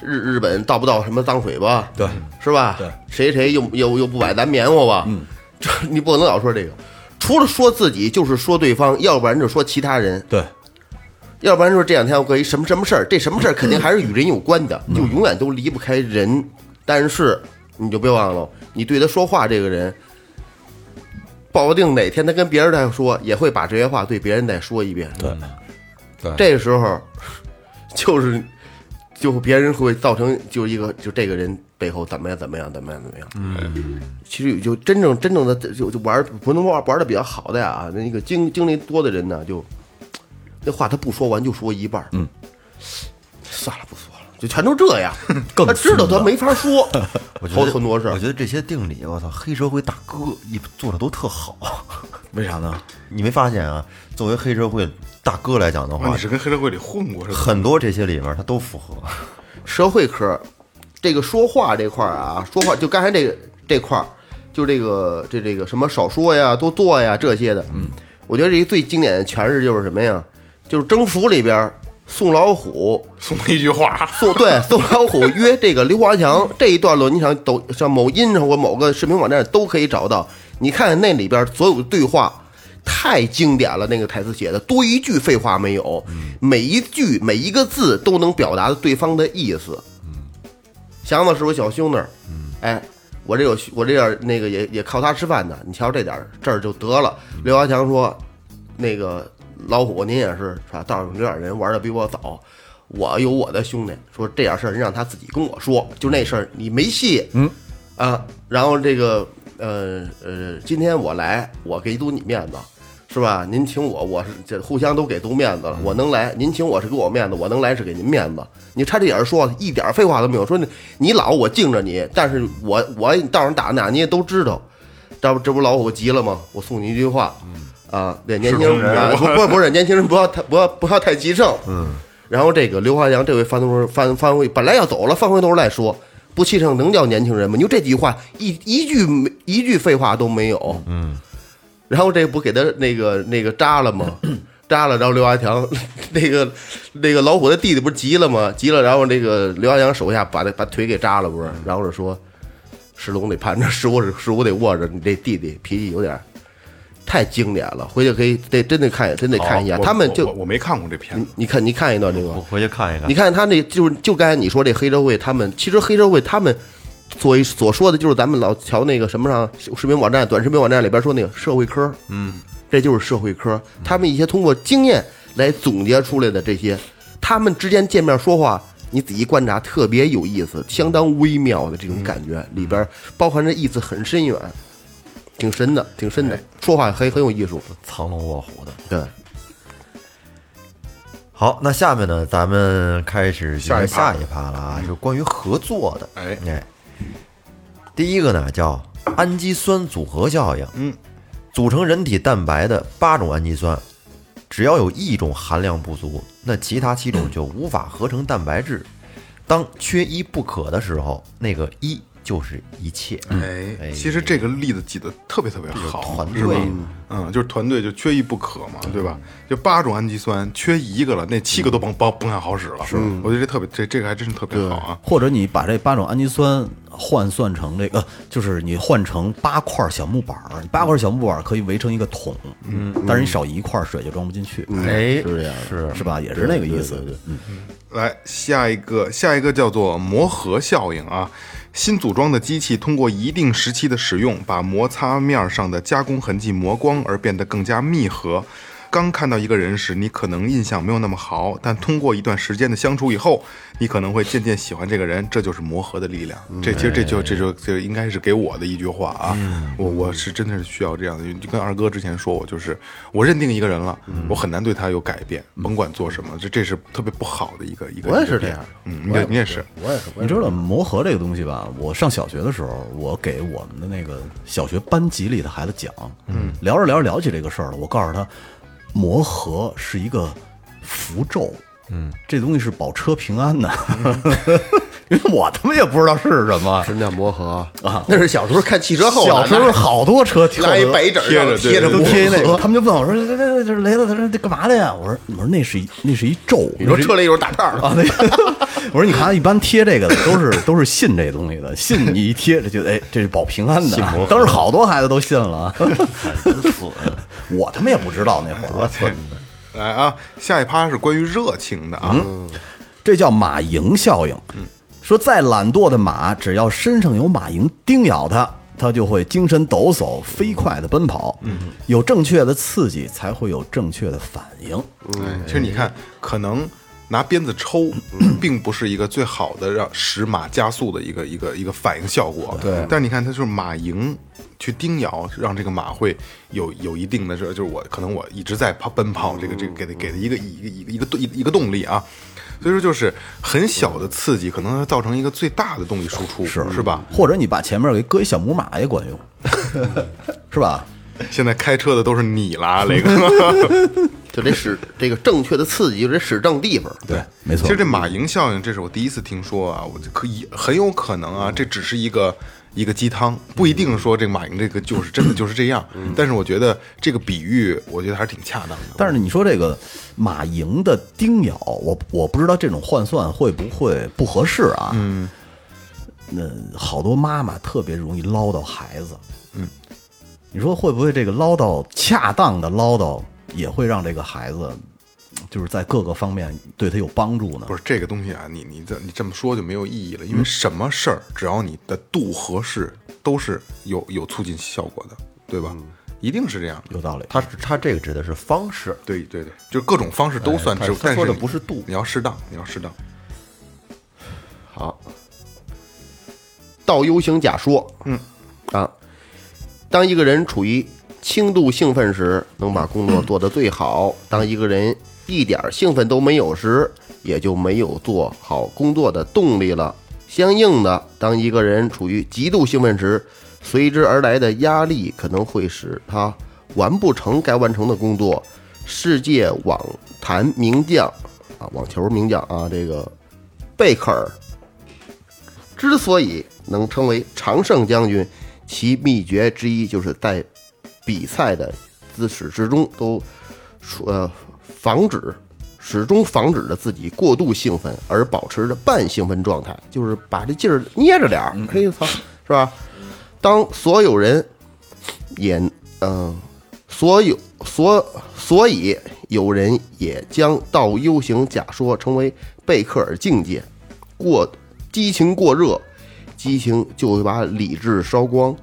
C: 日日本到不到什么脏水吧，
D: 对，
C: 是吧？
D: 对，
C: 谁谁又又又不买咱棉花吧？嗯，这 你不能老说这个，除了说自己就是说对方，要不然就说其他人，
D: 对，
C: 要不然说这两天我搁一什么什么事儿，这什么事儿肯定还是与人有关的，就永远都离不开人。但是你就别忘了，你对他说话这个人，保不定哪天他跟别人再说，也会把这些话对别人再说一遍。
D: 对，
A: 对
C: 这时候就是就别人会造成就一个就这个人背后怎么样怎么样怎么样怎么样。嗯，其实就真正真正的就就玩不能玩玩的比较好的呀，那个经经历多的人呢，就那话他不说完就说一半。嗯，算了不说了，就全都这样。
D: 更
C: 他知道他没法说，好
A: 我觉得
C: 很多事儿
A: 我觉得这些定理，我操，黑社会大哥一做的都特好。
D: 为啥呢？
A: 你没发现啊？作为黑社会大哥来讲的话
B: 你，是跟黑社会里混过是吧？
A: 很多这些里面他都符合。
C: 社会科，这个说话这块儿啊，说话就刚才这个这块儿，就这个这这个什么少说呀，多做呀这些的，嗯，我觉得这一最经典的诠释就是什么呀？就是征服里边儿宋老虎
B: 送了一句话，
C: 宋对宋老虎约这个刘华强这一段落，你想抖像某音上或某个视频网站都可以找到。你看那里边所有的对话太经典了，那个台词写的多一句废话没有，每一句每一个字都能表达对方的意思。祥子是我小兄弟儿，哎，我这有我这点儿那个也也靠他吃饭的。你瞧这点儿这儿就得了。刘华强说，那个老虎您也是是吧？道上有点人玩的比我早，我有我的兄弟，说这点事儿让他自己跟我说，就那事儿你没戏，嗯啊，然后这个呃呃，今天我来，我给足你面子。是吧？您请我，我是这互相都给足面子了，我能来，您请我是给我面子，我能来是给您面子。你差这点儿说，一点儿废话都没有，说你你老我敬着你，但是我我道上打哪你也都知道，这不这不老虎急了吗？我送你一句话，啊，对，年轻人啊，不不不是年轻人不要太不要不要太急盛，嗯。然后这个刘华强这回翻头翻翻回，本来要走了，翻回头来说，不气盛能叫年轻人吗？你就这句话一一句没一句废话都没有，嗯。然后这不给他那个那个扎了吗？扎了，然后刘华强那个那个老虎的弟弟不是急了吗？急了，然后那个刘华强手下把他把腿给扎了，不是？然后就说石龙得盘着，石虎石虎得握着，你这弟弟脾气有点儿太经典了，回去可以得真得看真得看一下。他们就
B: 我我我没看过这片。子，
C: 你你看你看一段这个。
A: 我，回去看一看。
C: 你。看他那就是就刚才你说这黑社会，他们其实黑社会他们所谓所说的就是咱们老瞧那个什么上视频网站、短视频网站里边说那个社会科，嗯，这就是社会科。他们一些通过经验来总结出来的这些，他们之间见面说话，你仔细观察，特别有意思，相当微妙的这种感觉，里边包含着意思很深远，挺深的，挺深的，说话很很有艺术。
A: 藏龙卧虎的。
C: 对，
A: 好，那下面呢，咱们开始进行
B: 下一趴
A: 下一趴了啊，是关于合作的。
B: 哎
A: 哎，第一个呢叫氨基酸组合效应，嗯，组成人体蛋白的八种氨基酸，只要有一种含量不足，那其他七种就无法合成蛋白质。当缺一不可的时候，那个一就是一切。
B: 哎
A: 哎，
B: 其实这个例子举得特别特别好，
A: 团
B: 是吧
A: 队？
B: 嗯，就是团队就缺一不可嘛，对吧？就八种氨基酸缺一个了，那七个都甭甭甭想好使了。是，我觉得这特别这这个还真是特别好啊。
D: 或者你把这八种氨基酸换算成这个，就是你换成八块小木板儿，八块小木板儿可以围成一个桶，嗯，但是你少一块水就装不进去，
A: 哎，
D: 是这样，
A: 是
D: 是吧？也是那个意思，嗯，
B: 来下一个，下一个叫做磨合效应啊。新组装的机器通过一定时期的使用，把摩擦面上的加工痕迹磨光，而变得更加密合。刚看到一个人时，你可能印象没有那么好，但通过一段时间的相处以后，你可能会渐渐喜欢这个人，这就是磨合的力量。这其实这就这就这应该是给我的一句话啊，我我是真的是需要这样的，就跟二哥之前说，我就是我认定一个人了，我很难对他有改变，甭管做什么，这这是特别不好的一个一个。
C: 我也是这样
B: 嗯，你也你也是，
C: 我也是，
D: 你知道磨合这个东西吧？我上小学的时候，我给我们的那个小学班级里的孩子讲，嗯，聊着聊着聊起这个事儿了，我告诉他，磨合是一个符咒，嗯，这东西是保车平安的，因为我他妈也不知道是什么。
C: 什么叫磨合啊？那是小时候看汽车后
D: 小时候好多车贴
C: 拿一白纸儿
B: 贴着
C: 贴着
D: 贴那个，
C: 磨合
D: 他们就问我说：“这这这雷子，他说这干嘛的呀？”我说：“我说那是一那是一咒。”
C: 你说车里有打岔
D: 啊，那个，我说你看，一般贴这个的都是都是信这东西的，信你一贴，这就哎，这是保平安的。当时好多孩子都信了，我他妈也不知道那会儿，
B: 来啊，下一趴是关于热情的啊，
D: 这叫马蝇效应。说再懒惰的马，只要身上有马蝇叮咬它，它就会精神抖擞、飞快的奔跑。嗯有正确的刺激，才会有正确的反应。
B: 嗯其实你看，可能拿鞭子抽，并不是一个最好的让使马加速的一个一个一个反应效果。
D: 对
B: 但是你看，它就是马蝇去叮咬，让这个马会有有一定的这，就是我可能我一直在跑奔跑，这个这个给它给它一个一个一个一个一个一个动力啊。所以说，就是很小的刺激，可能会造成一个最大的动力输出，是是吧？
D: 或者你把前面给搁一小母马也管用，是吧？
B: 现在开车的都是你啦，雷哥。
C: 就得使这个正确的刺激，就得使正地方。
D: 对，没错。
B: 其实这马蝇效应，这是我第一次听说啊，我就可以很有可能啊，这只是一个一个鸡汤，不一定说这个马蝇这个就是真的就是这样。但是我觉得这个比喻，我觉得还是挺恰当的。
D: 但是你说这个马蝇的叮咬，我我不知道这种换算会不会不合适啊？嗯，那好多妈妈特别容易唠叨孩子，嗯，你说会不会这个唠叨恰当的唠叨也会让这个孩子就是在各个方面对他有帮助呢？
B: 不是这个东西啊，你你这你这么说就没有意义了，因为什么事儿只要你的度合适，都是有有促进效果的，对吧？一定是这样的。
D: 有道理。
A: 他是他这个指的是方式，
B: 对对对，就是各种方式都算
A: 他
B: 是，但
A: 他说的不是度
B: 你要适当，你要适当。
C: 好，倒 U 型假说，嗯啊，当一个人处于轻度兴奋时，能把工作做得最好；当一个人一点兴奋都没有时，也就没有做好工作的动力了。相应的，当一个人处于极度兴奋时，随之而来的压力可能会使他完不成该完成的工作。世界网坛名将啊，网球名将啊，这个贝克尔之所以能称为常胜将军，其秘诀之一就是在比赛的自始至终都呃防止始终防止着自己过度兴奋，而保持着半兴奋状态，就是把这劲儿捏着点儿，可以操，是吧？当所有人也嗯、所有所所以有人也将倒 U 型假说称为贝克尔境界，过激情过热，激情就会把理智烧光，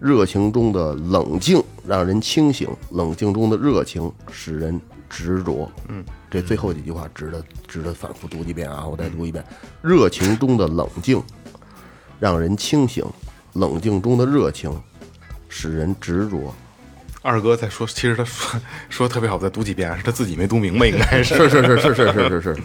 C: 热情中的冷静让人清醒，冷静中的热情使人执着。嗯，这最后几句话值得值得反复读几遍啊！我再读一遍：热情中的冷静让人清醒，冷静中的热情使人执着。
B: 二哥在说，其实他说说得特别好，再读几遍，是他自己没读明白，应该是。
C: 是是是是是是是是，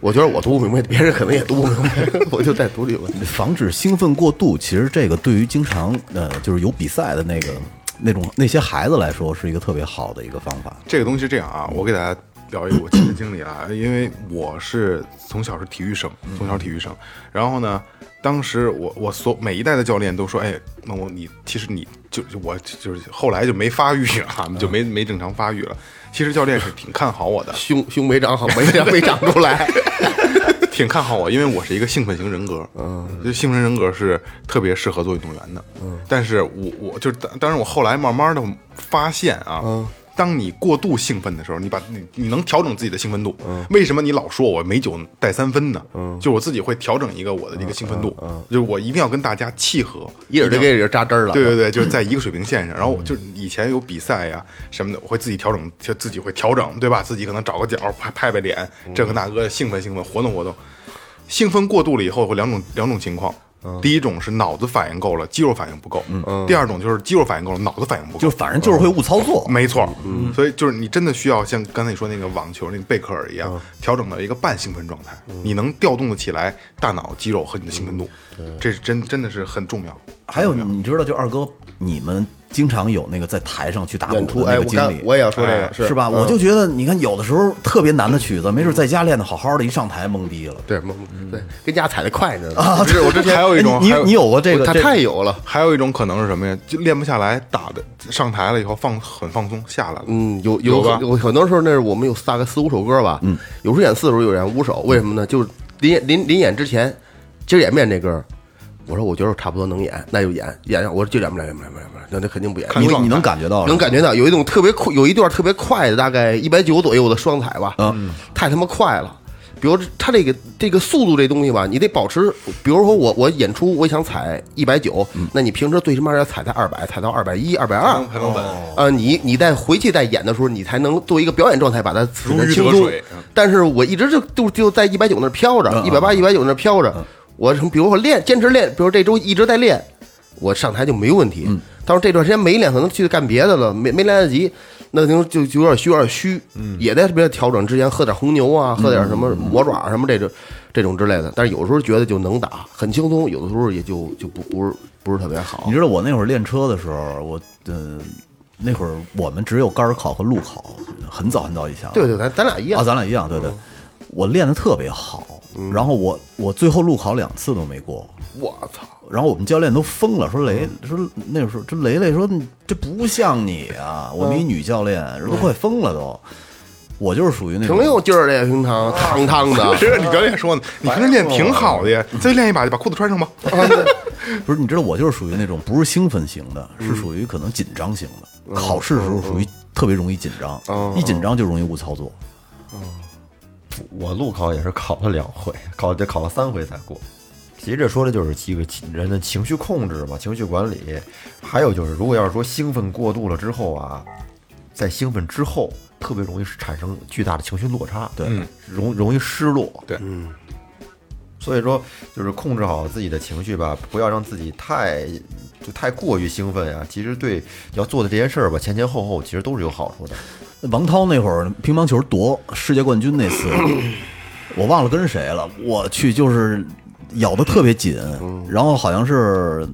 C: 我觉得我读不明白，别人可能也读不明白，我就再读几遍。
D: 防止兴奋过度，其实这个对于经常呃就是有比赛的那个那种那些孩子来说，是一个特别好的一个方法。
B: 这个东西是这样啊，我给大家聊一个我亲身经历啊，因为我是从小是体育生，从小体育生，然后呢，当时我我所每一代的教练都说，哎，那我你其实你就就我就是后来就没发育啊，就没没正常发育了。其实教练是挺看好我的，
C: 胸胸没长好，没长没长出来。
B: 挺看好我，因为我是一个兴奋型人格，嗯，就兴奋人格是特别适合做运动员的，嗯，但是我我就是当当然我后来慢慢的发现啊，嗯，当你过度兴奋的时候，你把你你能调整自己的兴奋度，嗯，为什么你老说我美酒带三分呢？嗯，就我自己会调整一个我的这个兴奋度，嗯，就是我一定要跟大家契合，
C: 一会儿就给人扎针儿了。
B: 对对对，就是在一个水平线上。然后我就是以前有比赛呀什么的，我会自己调整，就自己会调整，对吧？自己可能找个角拍拍拍脸，这个那个兴奋兴奋，活动活动。兴奋过度了以后，会两种两种情况。第一种是脑子反应够了，肌肉反应不够；第二种就是肌肉反应够了，脑子反应不够。
D: 就反正就是会误操作，
B: 没错，所以就是你真的需要像刚才你说那个网球那个贝克尔一样，调整到一个半兴奋状态，你能调动的起来大脑、肌肉和你的兴奋度，这是真真的是很重要。
D: 还有，你知道，就二哥，你们经常有那个在台上去打鼓
C: 演出
D: 的那个经历，
C: 我也要说这个
B: 哎
C: 是
D: 是吧？
C: 嗯
D: 我就觉得，你看有的时候特别难的曲子，没准在家练的好好的，一上台懵逼了。
C: 对，懵对，跟家踩的快呢 啊！是我之前
B: 还有一种
D: 哎你你有过这个？
C: 他
D: 这
C: 太有了。
B: 还有一种可能是什么呀？就练不下来，打的上台了以后放很放松下来了。
C: 嗯，有
B: 有吧
C: 有很多时候，那是我们有大概四五首歌吧，嗯，有时候演四首，有时候演五首，为什么呢？就是临临临演之前，今儿演不演这歌？我说我觉得我差不多能演，那就演演。我说就演不了，演不了，演不了，演不了，那那肯定不演。
D: 你你能感觉到，
C: 能感觉到有一种特别快，有一段特别快的，大概一百九左右的双踩吧，
D: 嗯，
C: 太他妈快了。比如他这个这个速度这东西吧，你得保持。比如说我我演出我想踩一百九，那你平时最起码要踩在二百，踩到二百一、二百二，
B: 才能稳。
C: 呃，你你在回去再演的时候，你才能作为一个表演状态把它使
B: 如鱼
C: 得轻松。但是我一直就就就在一百九那飘着，一百八、一百九那飘着。我什么比如我练，坚持练，比如这周一直在练，我上台就没问题。但是这段时间没练，可能去干别的了，没没来得及，那就就就有点虚，有点虚。也在这边调整之前喝点红牛啊，喝点什么魔爪什么这种这种之类的。但是有时候觉得就能打，很轻松；有的时候也就就不不是不是特别好
D: 你。知道我那会儿练车的时候，我呃那会儿我们只有杆儿考和路考，很早很早以前了。
C: 对对，咱咱俩一样
D: 啊，。咱俩一样，对对。我练的特别好，然后我我最后路考两次都没过，
C: 我操！
D: 然后我们教练都疯了，说雷说那时候这雷雷说这不像你啊，我们一女教练都快疯了都。我就是属于那种
C: 挺有劲儿的呀，平常汤汤的。
B: 这你教练说呢？你看他练挺好的呀，再练一把就把裤子穿上吧。
D: 不是，你知道我就是属于那种不是兴奋型的，是属于可能紧张型的。考试的时候属于特别容易紧张，一紧张就容易误操作。
A: 我路考也是考了两回，考得考了三回才过。其实这说的就是几个人的情绪控制嘛，情绪管理。还有就是，如果要是说兴奋过度了之后啊，在兴奋之后，特别容易产生巨大的情绪落差，对，容容易失落，
B: 对，
A: 所以说，就是控制好自己的情绪吧，不要让自己太就太过于兴奋呀。其实对要做的这些事儿吧，前前后后其实都是有好处的。
D: 王涛那会儿乒乓球夺世界冠军那次，我忘了跟谁了。我去，就是咬的特别紧，然后好像是，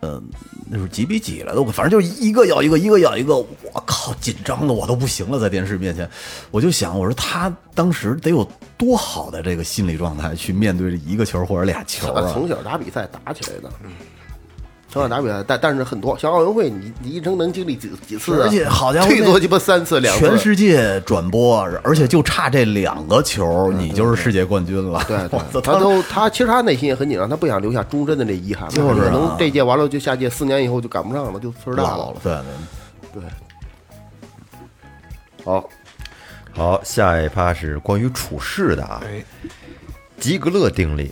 D: 呃，那是几比几来的，我反正就是一个咬一个，一个咬一个。我靠，紧张的我都不行了，在电视面前，我就想，我说他当时得有多好的这个心理状态去面对这一个球或者俩球啊！
C: 从小打比赛打起来的，从小打比赛，但但是很多像奥运会，你你一生能经历几几次啊？
D: 而且好家伙，
C: 最多鸡巴三次两次。
D: 全世界转播，而且就差这两个球，你就是世界冠军了。
C: 对 他都他其实他内心也很紧张，他不想留下终身的这遗憾，
D: 就是啊
C: 可能这届完了就下届四年以后就赶不上了，就岁数大了。
D: 对对。
C: 好，
A: 好，下一趴是关于处事的啊。
B: 哎，
A: 吉格勒定律，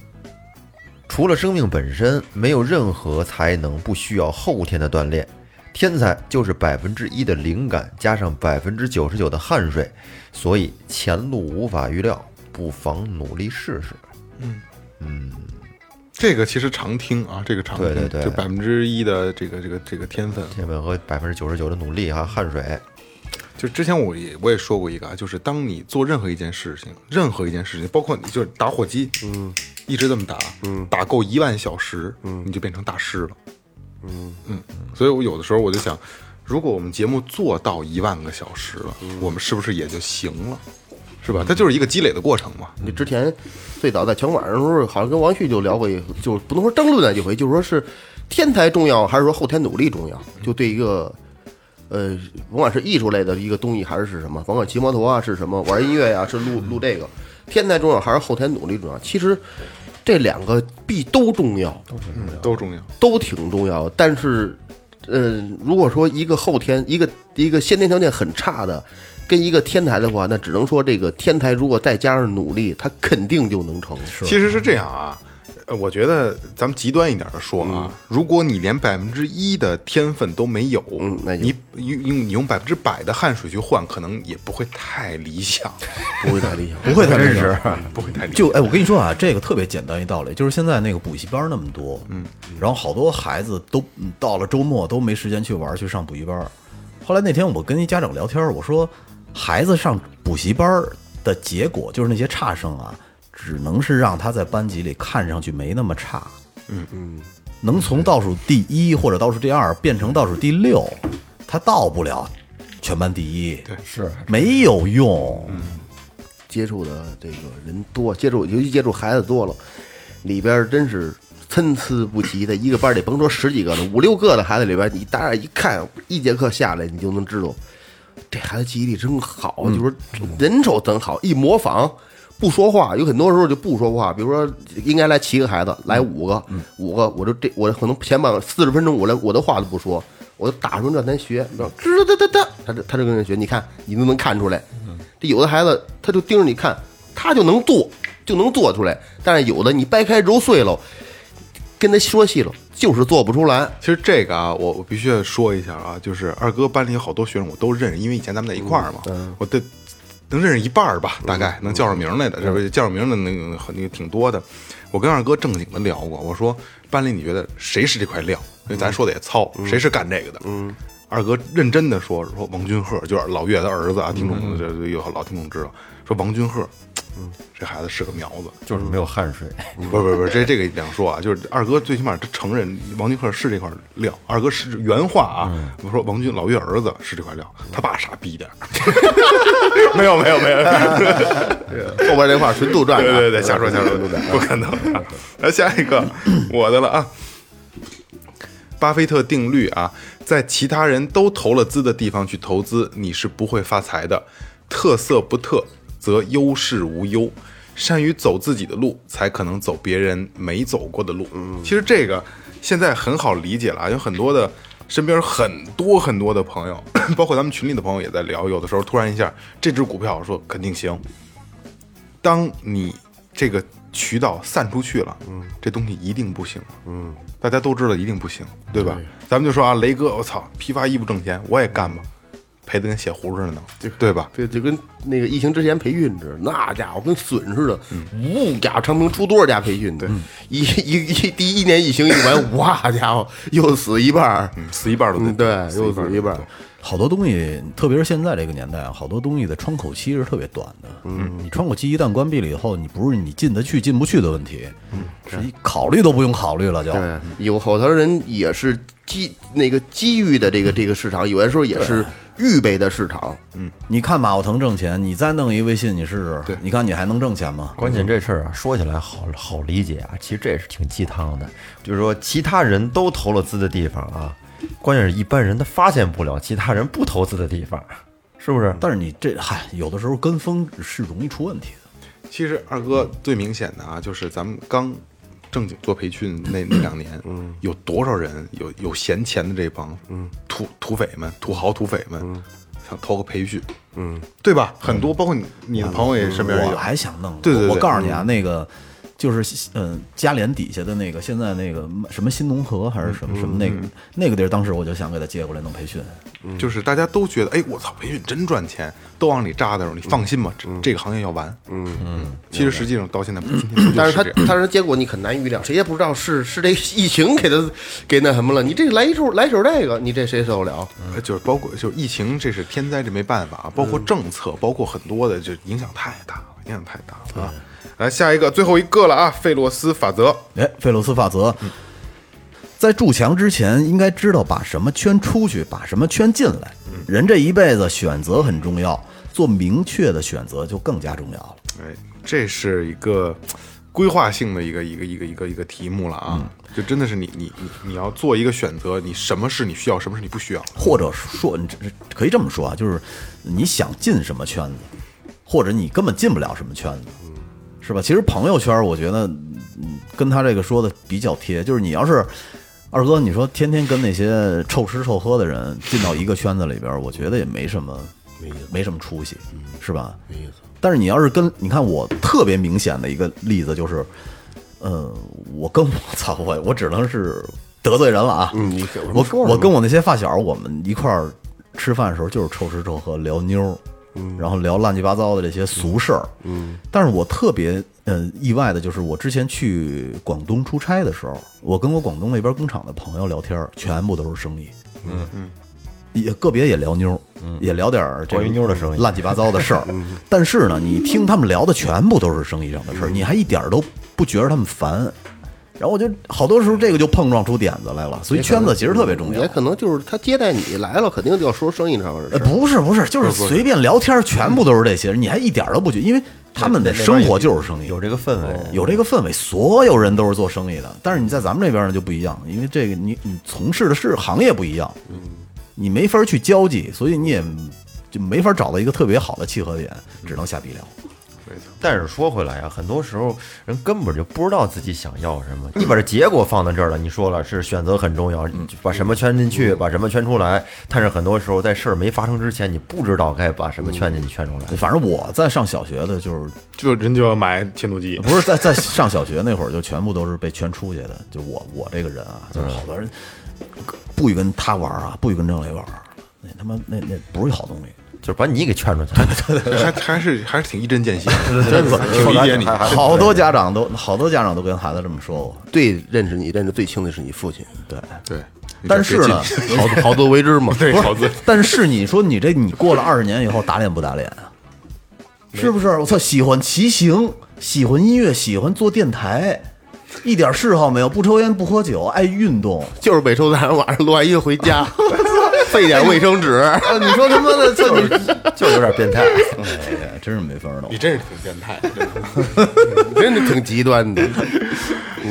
A: 除了生命本身，没有任何才能不需要后天的锻炼。天才就是百分之一的灵感加上百分之九十九的汗水，所以前路无法预料，不妨努力试试。
B: 嗯嗯这个其实常听啊，这个常听，
A: 对对对
B: 就百分之一的这个这个这个天分。
A: 天分和百分之九十九的努力啊，汗水。
B: 就之前我也我也说过一个啊，就是当你做任何一件事情，任何一件事情，包括你就是打火机，嗯，一直这么打，嗯，打够一万小时，嗯，你就变成大师了，嗯嗯，所以我有的时候我就想，如果我们节目做到一万个小时了，我们是不是也就行了？是吧？它就是一个积累的过程嘛。
C: 你之前最早在拳馆的时候，好像跟王旭就聊过一，就不能说争论了一回，就是说是天才重要还是说后天努力重要？就对一个呃，甭管是艺术类的一个东西还是是什么，甭管骑摩托啊是什么，玩音乐呀、是录录这个，天才重要还是后天努力重要？其实这两个必都重要，
B: 嗯，都重要。
C: 都挺重要。但是，呃，如果说一个后天一个一个先天条件很差的，跟一个天才的话，那只能说这个天才如果再加上努力，他肯定就能成。
B: 其实是这样啊，呃，我觉得咱们极端一点的说啊，如果你连百分之一的天分都没有，
C: 嗯那就
B: 你用用你用百分之百的汗水去换，可能也不会太理想，
C: 不会太理想。
D: 不会太真实。
B: 不会太理想。
D: 就哎，我跟你说啊，这个特别简单一道理，就是现在那个补习班那么多，嗯，然后好多孩子都嗯到了周末都没时间去玩，去上补习班。后来那天我跟一家长聊天，我说孩子上补习班的结果就是那些差生啊，只能是让他在班级里看上去没那么差，嗯嗯，能从倒数第一或者倒数第二变成倒数第六，他到不了全班第一，对，
A: 是
D: 没有用。
C: 接触的这个人多，接触尤其接触孩子多了，里边真是参差不齐的。一个班里甭说十几个了，五六个的孩子里边，你大眼一看，一节课下来，你就能知道这孩子记忆力真好，就是人手真好，一模仿。不说话，有很多时候就不说话。比如说，应该来七个孩子，来五个，五个，我就这，我可能前半四十分钟，我连我的话都不说，我就打出让咱学，你知道，吱哒哒哒，他就他就跟人学，你看你都能看出来。这有的孩子他就盯着你看，他就能做，就能做出来。但是有的你掰开揉碎了，跟他说细了，就是做不出来。
B: 其实这个啊，我我必须要说一下啊，就是二哥班里有好多学生我都认识，因为以前咱们在一块儿嘛，我的能认识一半儿吧，大概能叫上名来的，这不叫上名的那个那个挺多的。我跟二哥正经的聊过，我说班里你觉得谁是这块料？因为咱说的也糙，谁是干这个的？嗯，二哥认真的说说王君鹤，就是老岳的儿子啊，听众这有老听众知道，说王君鹤，嗯，这孩子是个苗子。
A: 就是没有汗水，
B: 不是不是不是，这这个两说啊，就是二哥最起码他承认王君鹤是这块料，二哥是原话啊，我说王军老岳儿子是这块料，他爸傻逼点儿，没有没有没有，
C: 后边这话纯杜撰
B: 对对对，瞎说瞎说，不可能啊。来下一个我的了啊，巴菲特定律啊，在其他人都投了资的地方去投资，你是不会发财的。特色不特，则优势无忧。善于走自己的路，才可能走别人没走过的路。其实这个现在很好理解了啊，有很多的身边很多很多的朋友，包括咱们群里的朋友也在聊，有的时候突然一下这只股票说肯定行，当你这个渠道散出去了，嗯，这东西一定不行，嗯，大家都知道一定不行，对吧？咱们就说啊，雷哥，我操，批发衣服挣钱，我也干吧，赔的跟血糊似的呢，对吧？
C: 这就跟那个疫情之前培训似的，那家伙跟笋似的，呜家伙长平出多少家培训？对，一一一第一年疫情一完，哇家伙又死一半
B: 死一半都得
C: 嗯，对，又死一半儿。
D: 好多东西，特别是现在这个年代啊，好多东西的窗口期是特别短的。嗯，你窗口期一旦关闭了以后，你不是你进得去进不去的问题，嗯，是你考虑都不用考虑了就。
C: 对，有好多人也是机那个机遇的这个这个市场，有的时候也是预备的市场。
D: 嗯你看马化腾挣钱，你再弄一微信，你试试，
B: 对
D: 你看你还能挣钱吗？
A: 关键这事儿啊，说起来好好理解啊，其实这也是挺鸡汤的。就是说，其他人都投了资的地方啊，关键是一般人他发现不了其他人不投资的地方，是不是？
D: 但是你这嗨，有的时候跟风是容易出问题的。
B: 其实二哥最明显的啊，就是咱们刚正经做培训那 那两年，嗯，有多少人有有闲钱的这帮，嗯，土土匪们、土豪土匪们，想偷个培训，嗯，对吧？很多，包括你你的朋友也身边也
D: 我
B: 有，
D: 还想弄，
B: 对对对。
D: 我我告诉你啊，那个就是嗯，嘉联底下的那个，现在那个什么新农合还是什么什么那个那个地儿，当时我就想给他接过来弄培训。
B: 就是大家都觉得，哎，我操，培训真赚钱，都往里扎的时候，你放心吧，这这个行业要完，嗯嗯。其实实际上到现在
C: 但是他他说结果你很难预料，谁也不知道是是这疫情给他给那什么了。你这来一手来手这个，你这谁受得了？
B: 呃就是包括就是疫情，这是天灾，这没办法，包括政策，包括很多的，就影响太大了，影响太大了啊！来下一个，最后一个了啊，费洛斯法则。
D: 哎，费洛斯法则，在筑墙之前，应该知道把什么圈出去，把什么圈进来。人这一辈子选择很重要，做明确的选择就更加重要了。
B: 哎，这是一个规划性的一个一个一个一个一个题目了啊！就真的是你你你你要做一个选择，你什么是你需要，什么是你不需要。
D: 或者说，你这这可以这么说啊，就是你想进什么圈子，或者你根本进不了什么圈子，是吧？其实朋友圈，我觉得嗯跟他这个说的比较贴，就是你要是二哥，你说天天跟那些臭吃臭喝的人进到一个圈子里边，我觉得也没什么没没什么出息，是吧？没意思。但是你要是跟你看我特别明显的一个例子就是，呃，我跟我 操我我只能是得罪人了啊，我我跟我那些发小，我们一块儿吃饭的时候就是臭吃臭喝聊妞儿，然后聊乱七八糟的这些俗事儿。嗯，但是我特别呃意外的就是，我之前去广东出差的时候，我跟我广东那边工厂的朋友聊天，全部都是生意。嗯嗯。也个别也聊妞，也聊点儿这个
A: 关于妞的生意
D: 乱七八糟的事儿。但是呢，你听他们聊的全部都是生意上的事儿，你还一点儿都不觉得他们烦。然后我就好多时候这个就碰撞出点子来了，所以圈子其实特别重要
C: 也。可能就是他接待你来了，肯定就要说生意上的
D: 呃，
C: 事儿。
D: 不是不是，就是随便聊天，全部都是这些人，你还一点都不觉，因为他们的生活就是生意，
A: 有这个氛围，
D: 有这个氛围，所有人都是做生意的。但是你在咱们这边呢就不一样，因为这个你你从事的是行业不一样，你没法去交际，所以你也就没法找到一个特别好的契合点，只能瞎逼聊。
A: 但是说回来啊，很多时候人根本就不知道自己想要什么。你把这结果放在这儿了，你说了是选择很重要，把什么圈进去，把什么圈出来。但是很多时候在事儿没发生之前，你不知道该把什么圈进去、圈出来。
D: 反正我在上小学的，就是
B: 就人就要买切诺基，
D: 不是在在上小学那会儿，就全部都是被圈出去的。就我我这个人啊，就是好多人不许跟他玩啊，不许跟郑磊玩，那他妈那那不是好东西。
A: 就是把你给劝出去。
B: 还还是还是挺一针见血，真的挺理解你。
D: 好多家长都好多家长都跟孩子这么说过。
C: 对认识你认识最清的是你父亲，
D: 对，
B: 对，
D: 但是呢，
C: 好好自为之嘛。
B: 对，好字
D: 但是你说你这你过了二十年以后打脸不打脸啊？是不是？我操，喜欢骑行，喜欢音乐，喜欢做电台，一点嗜好没有，不抽烟不喝酒，爱运动。
C: 就是每周三晚上录完音回家，费点卫生纸。
D: 啊，你说他妈的，这你
A: 就有点变态。
D: 哎呀，真是没法弄
B: 你。真是挺变态，真的。
C: 真的挺极端的。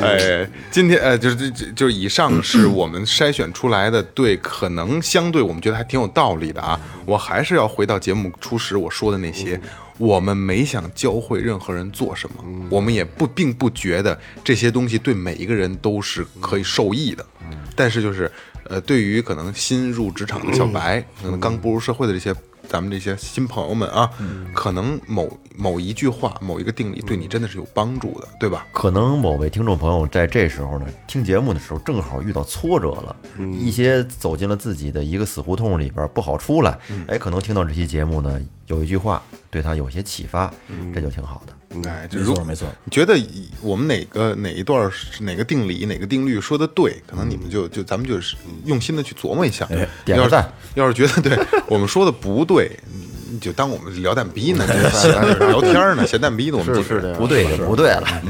B: 哎，今天呃，就是这这就是以上是我们筛选出来的，对，可能相对我们觉得还挺有道理的啊。我还是要回到节目初始我说的那些，我们没想教会任何人做什么，我们也不并不觉得这些东西对每一个人都是可以受益的，但是就是呃，对于可能新入职场的小白，可能刚步入社会的这些。咱们这些新朋友们啊，可能某某一句话、某一个定理对你真的是有帮助的，对吧？
A: 可能某位听众朋友在这时候呢，听节目的时候正好遇到挫折了，一些走进了自己的一个死胡同里边不好出来，哎，可能听到这期节目呢，有一句话对他有些启发，这就挺好的。
B: 哎，就如
D: 没错没错
B: 你觉得我们哪个哪一段哪个定理哪个定律说的对，可能你们就就咱们就是用心的去琢磨一下。
A: 哎点个
B: 要是
A: 赞
B: 要是觉得对 我们说的不对，你就当我们聊蛋逼呢，就是聊天呢，闲蛋逼呢，我们就是
C: 的
A: 不对就不对了，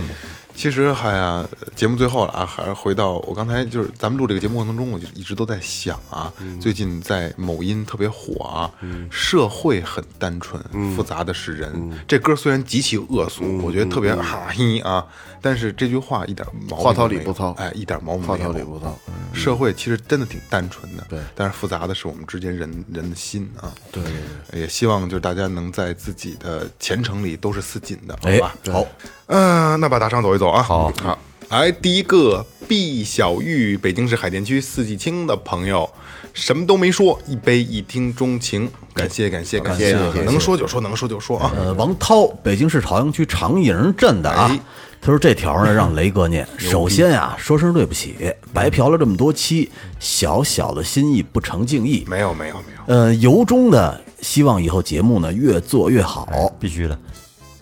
B: 其实还呀，节目最后了啊，还是回到我刚才就是咱们录这个节目过程中，我就一直都在想啊，最近在某音特别火啊，社会很单纯，复杂的是人。这歌虽然极其恶俗，我觉得特别哈嘿啊，但是这句话一点毛病
C: 话糙理不糙。
B: 哎，一点毛病
C: 话
B: 没有。
C: 糙理不糙。
B: 社会其实真的挺单纯的，
C: 对
B: 但是复杂的是我们之间人人的心啊。
C: 对对对，
B: 也希望就是大家能在自己的前程里都是似锦的，好
D: 哎
B: 吧？，
D: 好，
B: 嗯、那把大肠走一走啊。
A: 好。
B: 好，来第一个毕小玉，北京市海淀区四季青的朋友，什么都没说，一杯一听钟情，感谢。感谢感谢，能说就说，能说就说啊。
D: 呃，王涛，北京市朝阳区长营镇的啊。
B: 哎。
D: 他说这条呢让雷哥念。首先啊，说声对不起，白嫖了这么多期，小小的心意不成敬意。
B: 没有没有没有，
D: 呃，由衷的希望以后节目呢越做越好。
A: 必须的。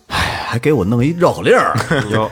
D: 哎还给我弄一绕口令儿，
B: 有，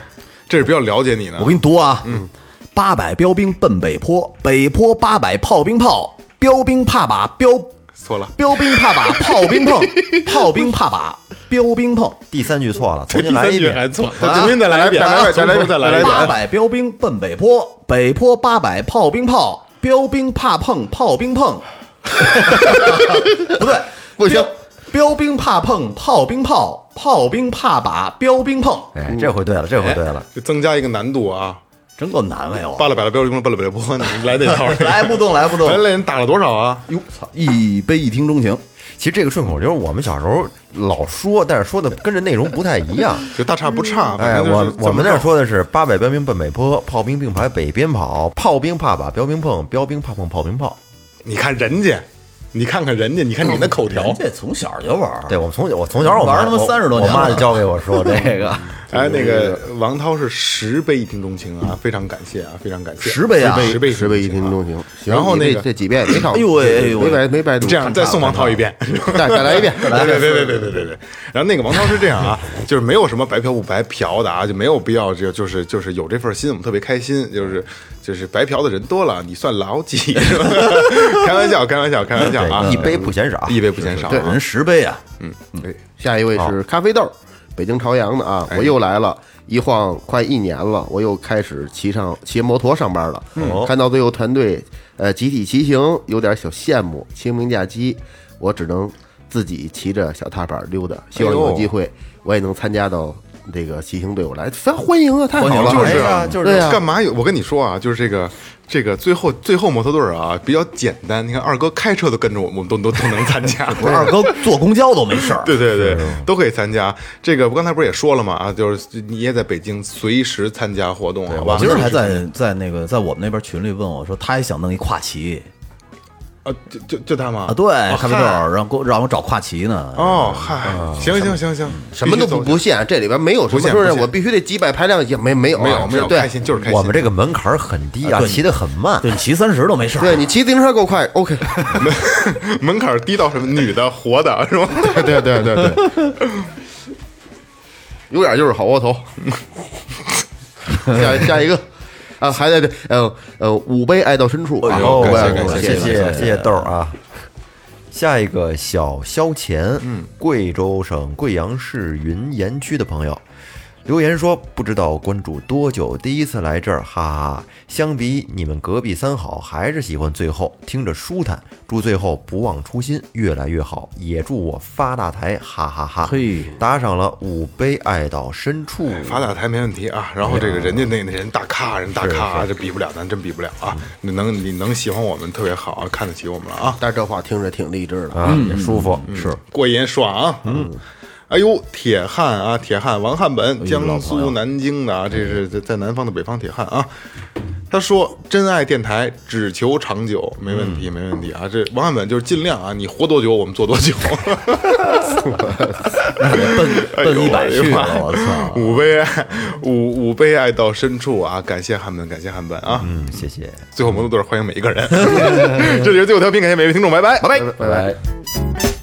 B: 这是比较了解你呢。
D: 我给你读啊。嗯，八百标兵奔北坡，北坡八百炮兵炮，标兵怕把标
B: 错了，
D: 标兵怕把炮兵碰，炮兵怕把标兵碰。
A: 第三句错了，重新来一遍。
B: 错，重新再来一遍，
C: 再来一遍
B: 再来一遍，再来。
D: 八百标兵奔北坡，北坡八百炮兵炮，标兵怕碰炮兵碰。不对，
C: 不行
D: 标，兵怕碰炮兵炮，炮兵怕把标兵碰，
A: 哎，这回对了，这回对了。
B: 就增加一个难度啊！
D: 真够难为我。
B: 扒了百了标兵，扒了百了波，你来这套。
D: 来不动，来不动
B: 咱。这人打了多少啊？
D: 哟操！一杯一听钟情，
A: 其实这个顺口溜我们小时候老说，但是说的跟这内容不太一样。
B: 就大差不差。
A: 哎，我我们那儿说的是八百标兵奔北坡，炮兵并排北边跑，炮兵怕把标兵碰，标兵怕碰炮兵炮。
B: 你看人家，你看看人家，你看你那口条
D: 人，家从小就玩儿。
A: 对，我们从小我从小我妈
D: 玩他妈
A: 我
D: 30多年
A: 我妈就教给我说这个。
B: 哎，那个王涛是十杯一听钟情啊，非常感谢啊，非常感谢。
D: 十杯啊
B: 十杯
C: 十杯一听
B: 钟
C: 钟情。
B: 然后那个
C: 这这几遍没少，
D: 哎呦喂哎呦喂
C: 没白没白读。
B: 这样再送王涛一遍，
C: 再再来一遍，再来一遍。
B: 对对对对对对对。然后那个王涛是这样啊，就是没有什么白嫖不白嫖的啊，就没有必要就就是就是有这份心，我们特别开心。就是就是白嫖的人多了，你算老几？开玩笑，开玩笑，开玩笑啊！
A: 一杯不嫌少
B: 一杯不嫌少对。
D: 人十杯啊，
B: 嗯，对，
C: 下一位是咖啡豆，北京朝阳的啊，我又来了，一晃快一年了，我又开始骑上骑摩托上班了。
A: 哦
C: 看到最后团队呃集体骑行，有点小羡慕。清明假期我只能自己骑着小踏板溜达，希望有机会我也能参加到这个骑行队伍来，咱欢迎啊，太好
D: 欢迎
C: 了，
B: 就是
A: 哎呀就是
B: 干嘛有？我跟你说啊，就是这个这个最后最后摩托队儿啊比较简单。你看二哥开车都跟着我们，我们都都都能参加。
D: 不 是二哥坐公交都没事儿。
B: 对对对，都可以参加。这个我刚才不是也说了吗？啊，就是你也在北京随时参加活动，好吧？
D: 我今儿还在在那个在我们那边群里问我说，他也想弄一跨骑
B: 啊，就就就他吗？
D: 啊，对，
B: 哦
D: 咖啡豆
B: 嗨
D: 让给我让我找跨骑呢。
B: 哦，嗨，行行行行，
C: 什么都不不限，这里边没有什么说是我必须得几百排量，也没没有啊
B: 没有没有，
C: 对
B: 开心就是开心。
A: 我们这个门槛很低啊，
D: 对
A: 骑得很慢。
D: 对你骑三十都没事。
C: 对你骑自行车够快，OK。
B: 门门槛低到什么？女的、活的，是吧？
C: 对对对对对，有点就是好窝头。下下一个啊，还在这呃呃五杯爱到深处啊，
B: 感谢
C: 到深处
A: 谢谢
C: 谢
A: 谢谢豆儿啊。下一个小肖钱，嗯，贵州省贵阳市云岩区的朋友留言说，不知道关注多久，第一次来这儿，哈哈哈。相比你们隔壁三好，还是喜欢最后，听着舒坦。祝最后不忘初心，越来越好，也祝我发大财，哈哈哈。
D: 嘿
A: 打赏了五杯爱到深处，
B: 发大财没问题啊。然后这个人家那那人大咖，人大咖啊，这比不了，咱真比不了啊。你能你能喜欢我们特别好啊，看得起我们了啊，
C: 但是这话听着挺励志的
A: 啊，也舒服，是
B: 过瘾爽。嗯。哎呦，铁汉啊，铁汉王汉本，江苏南京的啊，这是在在南方的北方铁汉啊。他说：“真爱电台只求长久，没问题，没问题啊。这王汉本就是尽量啊，你活多久我们做多久。
D: 奔奔一百去了，我操！
B: 五杯爱，五五杯爱到深处啊！感谢汉本，感谢汉本啊！
A: 嗯，谢谢，
B: 最后摩托队欢迎每一个人。这里是最后调频，感谢每位听众，拜拜，拜拜。
A: 拜拜。